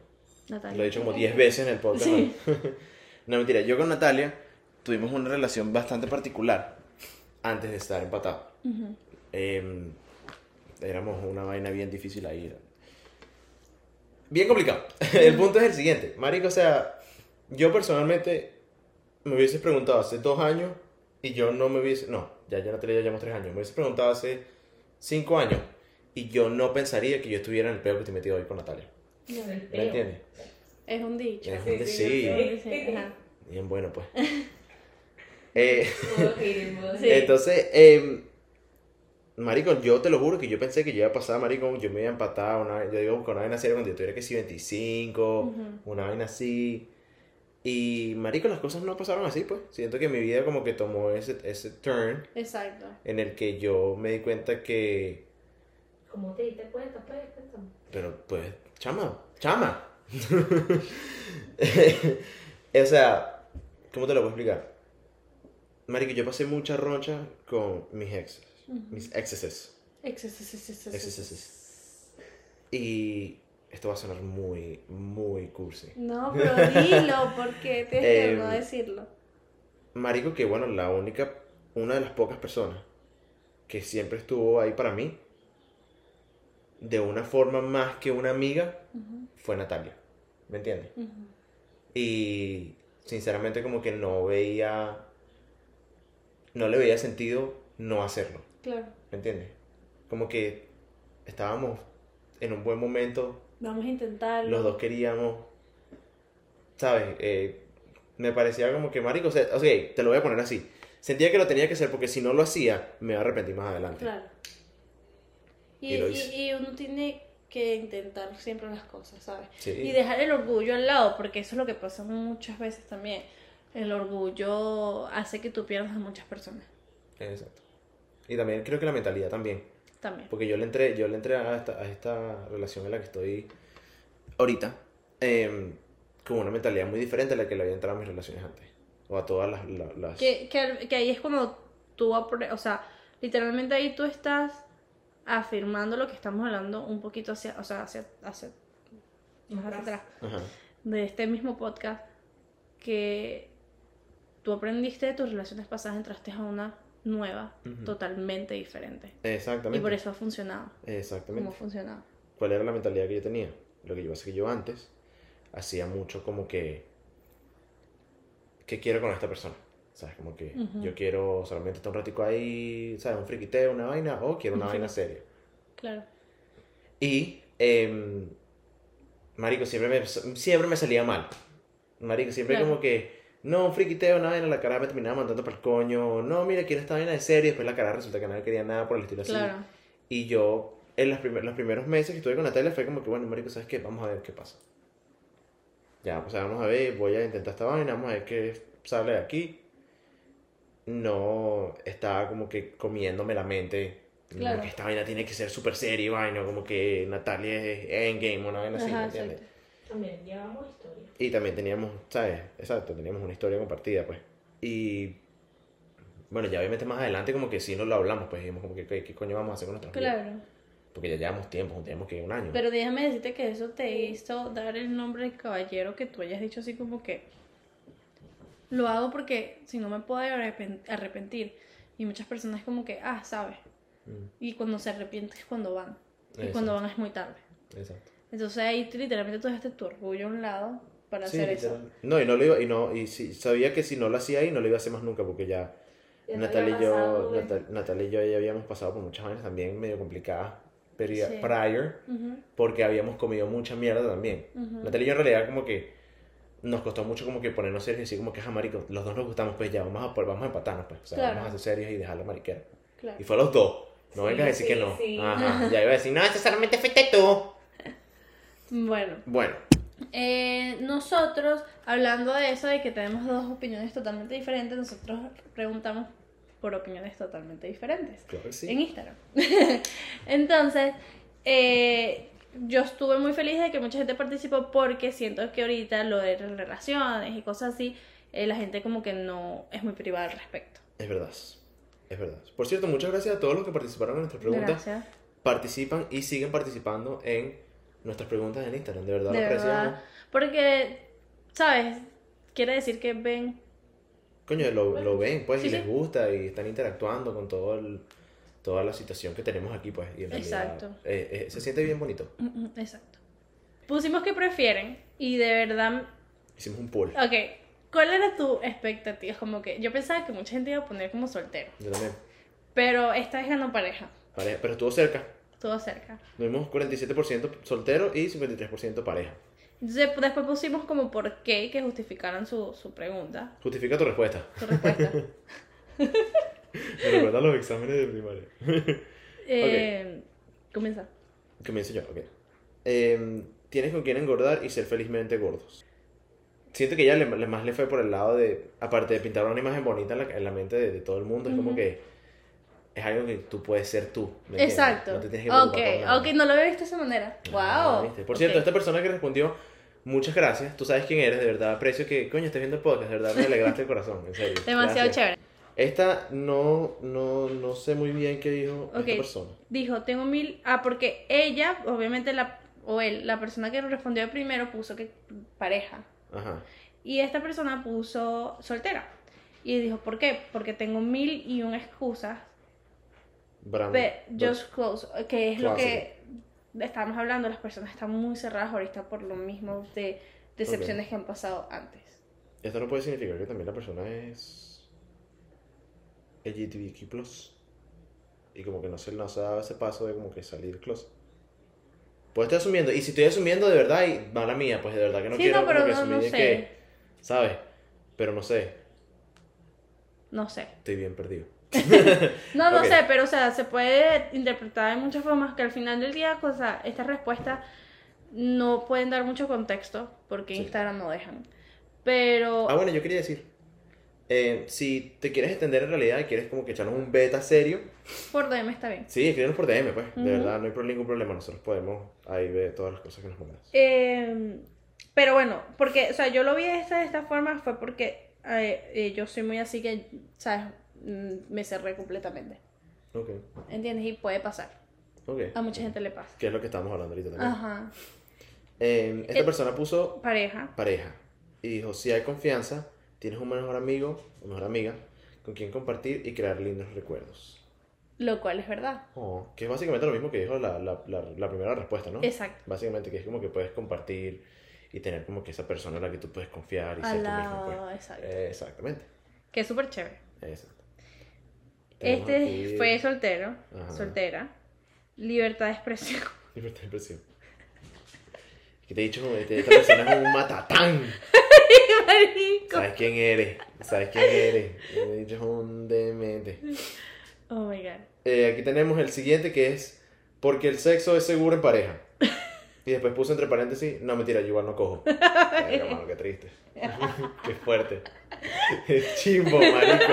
Natalia.
lo he dicho como 10 veces en el podcast.
Sí.
¿no? (laughs) no, mentira, yo con Natalia tuvimos una relación bastante particular antes de estar empatados. Em, éramos una vaina bien difícil ahí. Bien complicado. (laughs) el punto es el siguiente. Marico, o sea, yo personalmente me hubieses preguntado hace dos años y yo no me hubiese... No, ya ya Natalia ya llevamos tres años. Me hubiese preguntado hace cinco años y yo no pensaría que yo estuviera en el peo que estoy metido hoy con Natalia. ¿Me entiendes?
Es un dicho.
Es
Sí,
un
sí.
Bien bueno, pues. (laughs) Eh. Entonces, eh, Marico, yo te lo juro que yo pensé que yo iba a pasar, Marico, yo me iba a empatar, una, yo digo, con una vaina seria cuando yo tuviera que sí 25,
Ujú.
una vaina así. Y, Marico, las cosas no pasaron así, pues. Siento que mi vida como que tomó ese, ese turn
Exacto.
en el que yo me di cuenta que,
¿Cómo te diste cuenta, pues?
Pero pues, chama, chama. (laughs) o sea, ¿cómo te lo puedo explicar? Marico, yo pasé mucha roncha con mis exes, mis exes.
Excesos.
Exes. Y esto va a sonar muy, muy cursi.
No, (laughs) pero dilo, porque tienes que
Em,
no decirlo.
Marico, que bueno, la única, una de las pocas personas que siempre estuvo ahí para mí, de una forma más que una amiga, fue Natalia. ¿Me entiendes? Y sinceramente como que no veía no le veía sentido no hacerlo.
Claro.
¿Me entiendes? Como que estábamos en un buen momento,
Vamos a intentarlo.
los dos queríamos, ¿sabes? Eh, me parecía como que, marico, o sea, ok, te lo voy a poner así. Sentía que lo tenía que hacer porque si no lo hacía, me iba a arrepentir más adelante.
Claro. Y,
Y lo
y-
hice.
y uno tiene que intentar siempre las cosas, ¿sabes?
Sí.
Y dejar el orgullo al lado, porque eso es lo que pasa muchas veces también. El orgullo hace que tú pierdas a muchas personas
Exacto. Y también creo que la mentalidad también.
También.
Porque yo le entré, yo le entré a esta, a esta relación en la que estoy ahorita em, con una mentalidad muy diferente a la que le había entrado a mis relaciones antes. O a todas las... la- las...
Que, que, que ahí es cuando tú, o sea, literalmente ahí tú estás afirmando lo que estamos hablando un poquito hacia, o sea, hacia, hacia, más hacia atrás
Ajá.
de este mismo podcast, que tú aprendiste de tus relaciones pasadas, entraste a una nueva,
Ujú.
totalmente diferente.
Exactamente.
Y por eso ha funcionado,
Exactamente.
como ha funcionado.
¿Cuál era la mentalidad que yo tenía? Lo que yo es que yo antes hacía mucho como que... ¿Qué quiero con esta persona? ¿Sabes? Como que
Ujú.
yo quiero solamente estar un ratico ahí, ¿sabes? Un friquiteo, una vaina, o quiero una
Un
vaina
friqui-
seria.
Claro.
Y, em, marico, siempre me, siempre me salía mal. Marico, siempre
Claro.
como que, no, un friquiteo, una vaina, la cara me terminaba mandando para el coño. No, mira, quiero esta vaina de serie. Después la cara resulta que nadie quería nada por el estilo así.
Claro.
Y yo, en las primer- los primeros meses que estuve con Natalia, fue como que, bueno, marico, ¿sabes qué? Vamos a ver qué pasa. Ya, pues vamos a ver, voy a intentar esta vaina, vamos a ver qué sale de aquí. No estaba como que comiéndome la mente. como
Claro.
que esta vaina tiene que ser súper seria, vaina, como que Natalia es Endgame, una vaina así, ¿me
Ajá,
entiendes?
exacto.
También llevamos historia.
Y también teníamos, ¿sabes? Exacto, teníamos una historia compartida, pues. Y bueno, ya obviamente más adelante como que sí nos lo hablamos, pues dijimos como que, ¿qué, qué coño vamos a hacer con nuestras vidas?
Claro.
Porque ya llevamos tiempo, tenemos que un año.
Pero déjame decirte que eso te hizo dar el nombre de caballero que tú hayas dicho así como que lo hago porque si no me puedo arrepen- arrepentir. Y muchas personas como que, ah, sabes.
Mm,
Y cuando se arrepienten es cuando van. Y cuando van es muy tarde.
exacto.
Entonces ahí tú literalmente tú dejaste tu orgullo a un lado para
Sí,
hacer eso.
No, y no lo iba, y no, y sí, sabía que si no lo hacía ahí no lo iba a hacer más nunca porque ya
Ya te
Natalia y yo. Natal- y yo ya habíamos pasado por muchas vainas también medio complicadas pero
Sí.
prior
Ujú,
porque habíamos comido mucha mierda también.
ujú.
Natalia y yo en realidad como que nos costó mucho como que ponernos serios y decir como que, ah, marico, los dos nos gustamos, pues ya, vamos a, vamos a empatarnos, pues. O sea,
Claro.
vamos a ser serios y dejar la mariquera.
Claro.
Y fue a los dos. No
Sí,
vengas a decir
sí,
que no.
sí.
Ajá. Ya iba a decir, no, ese solamente fuiste tú.
Bueno,
Bueno,
Eh, nosotros, hablando de eso, de que tenemos dos opiniones totalmente diferentes, nosotros preguntamos por opiniones totalmente diferentes
claro que
en
sí.
Instagram. (laughs) Entonces, eh, yo estuve muy feliz de que mucha gente participó porque siento que ahorita lo de relaciones y cosas así, eh, la gente como que no es muy privada al respecto.
Es verdad. Es verdad. Por cierto, muchas gracias a todos los que participaron en nuestras preguntas.
Gracias.
Participan y siguen participando en nuestras preguntas en Instagram. De verdad
De verdad. Porque, ¿sabes? Quiere decir que ven
Coño, lo, lo ven, pues,
Sí,
y les
sí.
gusta y están interactuando con todo el, toda la situación que tenemos aquí, pues. Y en realidad,
Exacto.
eh, eh, se siente bien bonito.
Mm, mm, Exacto. Pusimos que prefieren y de verdad,
Hicimos un poll.
ok, ¿cuál era tu expectativa? Como que yo pensaba que mucha gente iba a poner como soltero,
Yo también.
pero esta vez ganó pareja,
Pareja, pero estuvo cerca.
Todo cerca.
Tuvimos 47% soltero y 53% pareja.
Entonces después pusimos como por qué que justificaran su, su pregunta,
Justifica tu respuesta.
su respuesta. (laughs)
Me recuerda los exámenes de primaria.
Eh, Comienza.
Comienzo yo, ok. Em, tienes con quién engordar y ser felizmente gordos. Siento que ella le, le- más le fue por el lado de, aparte de pintar una imagen bonita en la, en la mente de, de todo el mundo, es como que es algo que tú puedes ser tú. ¿me?
Exacto.
No te tienes que preocupar
ok, no lo había visto de esa manera.
Ah,
Wow.
Por cierto, esta persona que respondió, muchas gracias. Tú sabes quién eres, de verdad. Aprecio que, coño, estés viendo el podcast, de verdad me alegraste el corazón, en serio. (laughs)
Demasiado
Gracias.
chévere.
Esta no, no, no sé muy bien qué dijo
Ok.
esta persona.
Dijo, tengo mil... Ah, porque ella, obviamente la... O él, la persona que respondió primero puso que pareja.
Ajá.
Y esta persona puso soltera. Y dijo, ¿por qué? Porque tengo mil y una excusas.
Brand-
just close, que es lo que estábamos hablando. Las personas están muy cerradas ahorita por lo mismo de decepciones que han pasado antes.
Esto no puede significar que también la persona es LGTBQ+. Y como que no se, no se ha dado ese paso de como que salir closet. Pues estoy asumiendo. Y si estoy asumiendo de verdad, y mala mía, pues de verdad que no
Sí,
quiero
no, pero
como que
no- no
asumir de
sé.
que... ¿Sabes? Pero no sé.
No sé.
Estoy bien perdido. (laughs)
No, no
Ok.
sé, pero o sea, se puede interpretar de muchas formas que al final del día, o sea, estas respuestas no pueden dar mucho contexto porque
Sí.
Instagram no dejan. Pero
Ah, bueno, yo quería decir. eh, si te quieres extender en realidad y quieres como que echarnos un beta serio,
por DM está bien.
sí, escríbenos por DM, pues. De
Ujú.
verdad, no hay ningún problema. Nosotros podemos ahí ver todas las cosas que nos mandas.
Eh, pero bueno, porque, o sea, yo lo vi de esta, de esta forma fue porque eh, eh, yo soy muy así que, ¿sabes? Mm, Me cerré completamente.
Ok,
¿Entiendes? Y puede pasar.
ok.
A mucha gente le pasa.
Que es lo que estamos hablando ahorita también.
Ajá.
Eh, esta
Eh,
persona puso
Pareja.
pareja y dijo, si hay confianza, tienes un mejor amigo o mejor amiga con quien compartir y crear lindos recuerdos.
Lo cual es verdad.
Oh, que es básicamente lo mismo que dijo la, la, la, la primera respuesta, ¿no?
Exacto.
Básicamente que es como que puedes compartir y tener como que esa persona en la que tú puedes confiar y ser
Al
tú mismo.
lado,
Pues.
exacto.
Eh, exactamente.
Que es súper chévere.
Exacto.
Este
aquí-
fue soltero,
Ajá.
soltera, libertad de expresión. (laughs)
Libertad de expresión. Que te he dicho, este- esta persona es un matatán. (laughs)
Marico.
¿Sabes quién eres? ¿Sabes quién eres? Te he dicho es un demente.
Oh my god.
Eh, aquí tenemos el siguiente que es porque el sexo es seguro en pareja. Y después puso entre paréntesis, no mentira, yo igual no cojo. (laughs) Mano, qué triste. qué fuerte. Es chimbo, marico.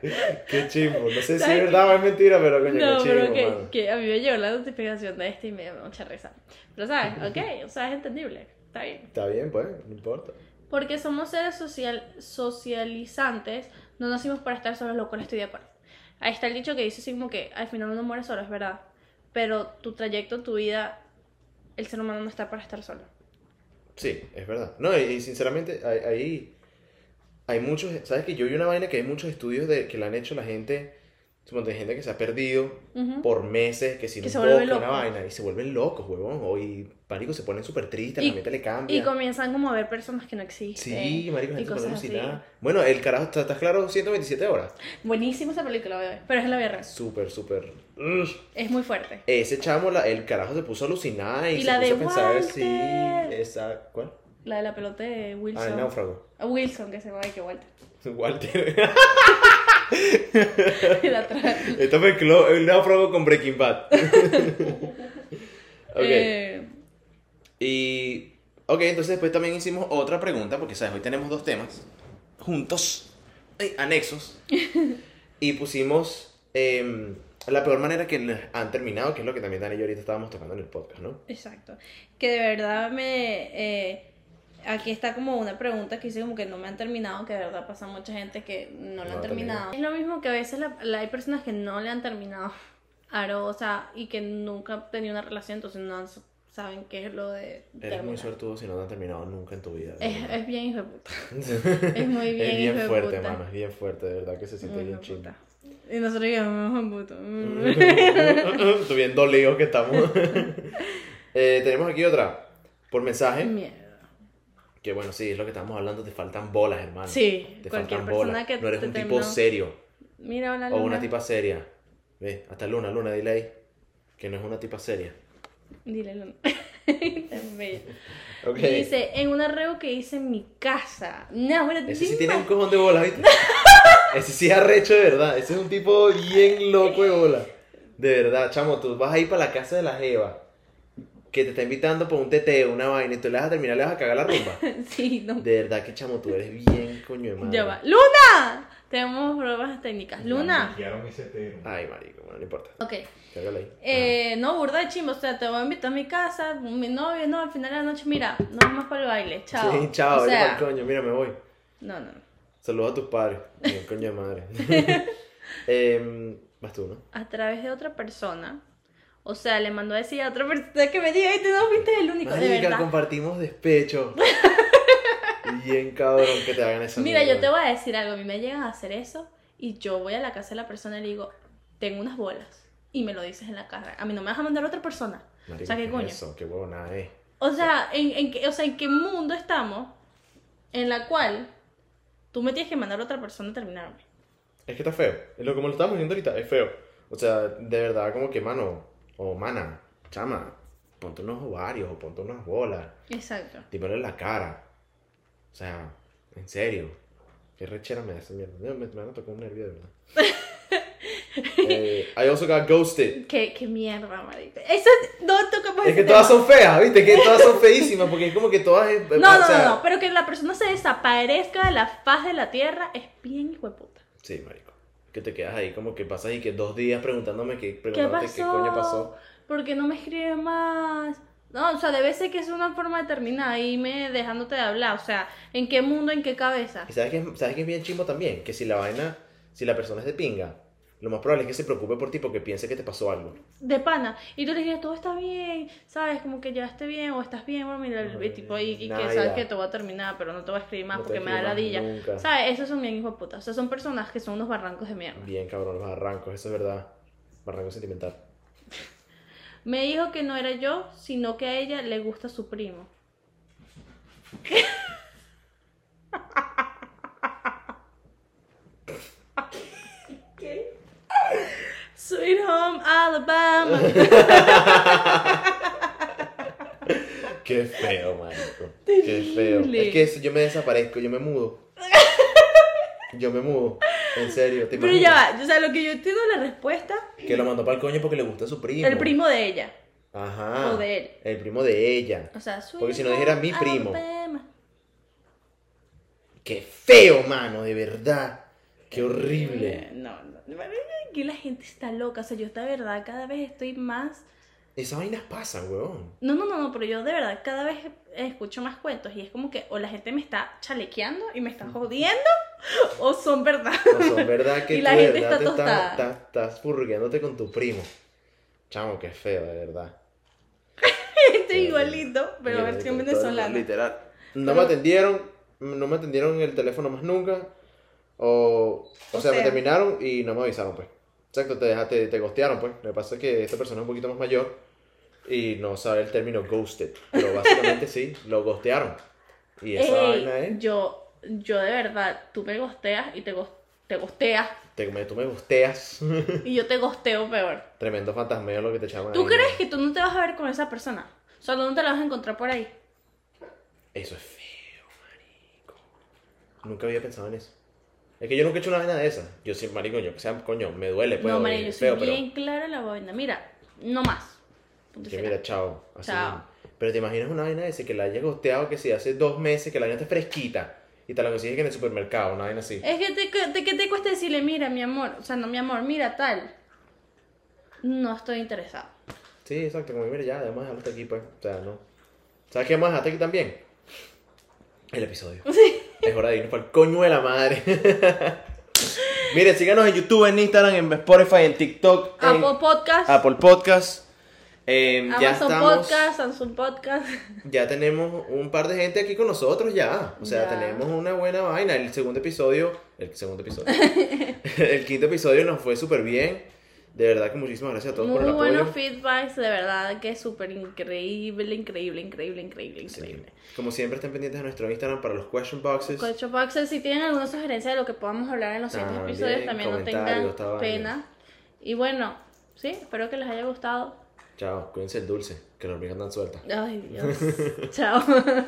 Qué chimbo. No sé si es
¿Sabes
verdad o es mentira, pero coño,
No,
qué chimbo,
pero que, que a mí me llegó la notificación de este y me dio mucha risa. Pero sabes, (laughs) ok, o sea, es entendible. Está bien.
Está bien, pues, no importa.
Porque somos seres social, socializantes, no nacimos para estar solos, lo cual estoy de acuerdo. Ahí está el dicho que dice así como que al final uno muere solo, es verdad. Pero tu trayecto, tu vida, el ser humano no está para estar solo.
Sí, es verdad. No, y, y sinceramente, hay, hay, muchos, ¿sabes que Yo vi una vaina que hay muchos estudios de, que le han hecho la gente, suponte, gente que se ha perdido
Ujú.
por meses, que
se vuelven
bosque, una vaina, y se vuelven locos, huevón, o y marico se ponen súper tristes, la mente le cambia.
Y comienzan como a ver personas que no existen.
Sí, marico, gente se pone. Bueno, el carajo, ¿estás estás claro? 127 horas.
Buenísima esa película. Pero es en la real.
Súper, súper...
Es muy fuerte.
Ese chamo, la- el carajo se puso alucinada y,
Y
se
la
puso
de
a pensar, sí,
Walter.
esa... ¿Cuál?
La de la pelota de Wilson.
Ah, el náufrago.
Ah, Wilson, que se llama que (laughs) Walter. (laughs)
Walter. Esto mezcló el náufrago con Breaking Bad. (laughs) ok.
Eh,
Y. Ok, entonces después también hicimos otra pregunta, porque sabes, hoy tenemos dos temas juntos, eh, anexos. y pusimos em, la peor manera que han terminado, que es lo que también Dani y yo ahorita estábamos tocando en el podcast, ¿no?
exacto. Que de verdad me. eh, aquí está como una pregunta que hice como que no me han terminado, que de verdad pasa mucha gente que no lo
No
han
ha
terminado. Es lo mismo que a veces la- la- hay personas que no le han terminado. (laughs) Aro, o sea, y que nunca han tenido una relación, entonces no saben qué es lo de
Eres muy
terminar.
suertudo si no te han terminado nunca en tu vida.
Es, es bien hijo de puta. (laughs) Es muy bien,
Es bien
hijo de
fuerte,
puta.
mano, es bien fuerte, de verdad que se siente
Muy
bien chido.
Y nosotros hijo de puta. (laughs)
Estoy bien dolidos que estamos. Eh, tenemos aquí otra. Por mensaje.
Mierda.
Que bueno, sí, es lo que estamos hablando. Te faltan bolas, hermano.
Sí,
Te
cualquier
faltan
persona
bolas.
que
no eres
te
un tipo serio.
Mira, hola,
O una
Luna.
tipa seria. Ve, hasta Luna, Luna, dile ahí. Que no es una tipa seria.
Dile, Luna. Es (laughs) bella.
Ok.
Dice, en un arreo que hice en mi casa. No, bueno,
Ese sí tiene un cojón de bolas, ¿viste? (laughs) Ese sí es arrecho de verdad. Ese es un tipo bien loco de bola. De verdad, chamo, tú vas a ir para la casa de la Jeva. Que te está invitando por un teteo, una vaina, y tú le vas a terminar, le vas a cagar la rumba. (laughs)
Sí, no.
De verdad que chamo, tú eres bien coño de madre.
Ya va. ¡Luna! Tenemos pruebas técnicas. Luna.
Ay, marico, bueno, no importa.
Ok.
Cárgala ahí.
Eh, no, burda de chimbo. O sea, te voy a invitar a mi casa. Mi novio, no, al final de la noche, mira, no vamos para el baile. Chao.
Sí, chao,
O sea,
coño, mira, me voy.
no, no.
Saludos a tus padres. (laughs) Bien, coño de madre. (laughs) Em, vas tú, ¿no?
A través de otra persona. O sea, le mandó a decir a otra persona que me diga, y tú no fuiste el único, de
Marica,
verdad.
compartimos despecho. (laughs) Bien cabrón que te hagan esa
Mira,
mierda.
yo te voy a decir algo. A mí me llegan a hacer eso y yo voy a la casa de la persona y le digo, tengo unas bolas. Y me lo dices en la cara. A mí no me vas a mandar a otra persona.
Marica,
o sea, ¿qué coño?
Eso, qué huevona es.
O sea, ¿en, en qué, o sea, ¿en qué mundo estamos en la cual tú me tienes que mandar a otra persona a terminarme?
Es que está feo. Es lo como lo estamos viendo ahorita, es feo. O sea, de verdad, como que, mano, o mana, chama, ponte unos ovarios o ponte unas bolas.
Exacto.
Dímelo en la cara. O sea, en serio. Qué rechera me esa mierda. Me, me, me van a tocar un nervio de verdad. (laughs) eh, I also got ghosted.
Qué, qué mierda, marica. Eso no tocamos
Es que todas son feas, ¿viste? Que todas son feísimas porque es como que todas. eh,
No,
o
no,
sea-
no, no, pero que la persona se desaparezca de la faz de la tierra es bien hijo de puta.
Sí, marico. Que te quedas ahí como que pasas y que dos días preguntándome qué,
¿Qué pasó?
qué coño pasó.
¿Por qué no me escribe más? No, o sea, debe ser que es una forma de terminar y me dejándote de hablar. O sea, ¿en qué mundo, en qué cabeza?
Y sabes que, sabes que es bien chimbo también, que si la vaina, si la persona es de pinga, lo más probable es que se preocupe por ti porque piense que te pasó algo.
De pana. Y tú le dirías, todo está bien, ¿sabes? Como que ya esté bien o estás bien. Bueno, mira, el tipo ahí y que sabes que te voy a terminar, pero no te voy a escribir más
No
porque me da ladilla.
nunca.
¿Sabes? Esos son bien hijos de puta. O sea, son personas que son unos barrancos de mierda.
Bien cabrón, los barrancos, eso es verdad. Barranco sentimental. (laughs)
Me dijo que no era yo, sino que a ella le gusta su primo. (laughs)
¿Qué?
Sweet Home Alabama. (laughs)
Qué feo, marico. Qué feo. Es que eso, yo me desaparezco, yo me mudo. (laughs) Yo me mudo. En serio, ¿te
Pero ya va, o sea, lo que yo entiendo la respuesta,
Que lo mandó para el coño porque le gusta su primo.
el primo de ella.
Ajá.
O de él.
El primo de ella.
O sea, Sweet
Porque si no dijera mi primo.
Alabama.
Qué feo, mano, de verdad. Qué horrible.
No, no. Aquí la gente está loca. O sea, yo de verdad cada vez estoy más.
Esas vainas pasan, weón.
No, no, no, no, pero yo de verdad cada vez escucho más cuentos y es como que o la gente me está chalequeando y me está jodiendo (laughs) o son verdad.
No son verdad que (laughs)
Y
tú
la gente
verdad
está tostada.
estás, estás, con tu primo. Chamo, qué feo, de verdad. (laughs)
Estoy igualito, pero
Mira,
versión
todo-
venezolana.
Literal. No me atendieron, no me atendieron en el teléfono más nunca. O, o,
O
sea, me
sea.
terminaron y no me avisaron, pues. Exacto, te, deja- te, te gostearon, pues. Lo que pasa es que esta persona es un poquito más mayor y no sabe el término ghosted. Pero básicamente sí, lo gostearon. Y esa
Ey,
vaina es.
yo, yo de verdad, tú me gosteas y te, gos- te gosteas
Te, me- tú me gosteas. (laughs)
y yo te gosteo peor.
Tremendo fantasmeo lo que te echaban
¿Tú
ahí,
crees
¿no?
que tú no te vas a ver con esa persona? O sea, ¿dónde te la vas a encontrar por ahí?
Eso es feo, marico. Nunca había pensado en eso. Es que yo nunca he hecho una vaina de esa. Yo sí, marico, yo que sea, coño, me duele, pues.
no,
o
María, yo
es
soy
feo, pero.
bien clara la vaina. Mira, no más. Punto
Que mira, chao. Así
Chao.
mismo. Pero te imaginas una vaina de ese que la hayas gosteado que si hace dos meses, que la vaina está fresquita y te la consigues que en el supermercado, una vaina así.
Es que te, te- ¿qué te cuesta decirle, mira, mi amor, o sea, no, mi amor, mira, tal. No estoy interesado.
Sí, exacto, como mira, ya, vamos a dejarlo hasta aquí, pues. O sea, no. ¿Sabes qué dejar hasta aquí también? El episodio. (laughs) Es hora de irnos para el coño de la madre. (laughs) Mire, síganos en YouTube, en Instagram, en Spotify, en TikTok, en
Apple Podcast,
Apple Podcast. Eh, ya
Amazon
estamos,
Podcast, Samsung Podcast. (laughs)
ya tenemos un par de gente aquí con nosotros ya. O sea,
Ya.
tenemos una buena vaina. El segundo episodio, el segundo episodio, (laughs) el quinto episodio nos fue súper bien. De verdad que muchísimas gracias a todos por
Muy
el
buenos
apoyo.
feedbacks, de verdad que es súper increíble, increíble, increíble, increíble,
Sí.
increíble.
Como siempre, estén pendientes de nuestro Instagram para los question boxes.
Cocho Boxes, si tienen alguna sugerencia de lo que podamos hablar en los siguientes episodios, también no tengan pena. Y bueno, sí, espero que les haya gustado.
Chao, cuídense el dulce, que la hormiga andan suelta.
Ay, Dios. (laughs) Chao. (laughs)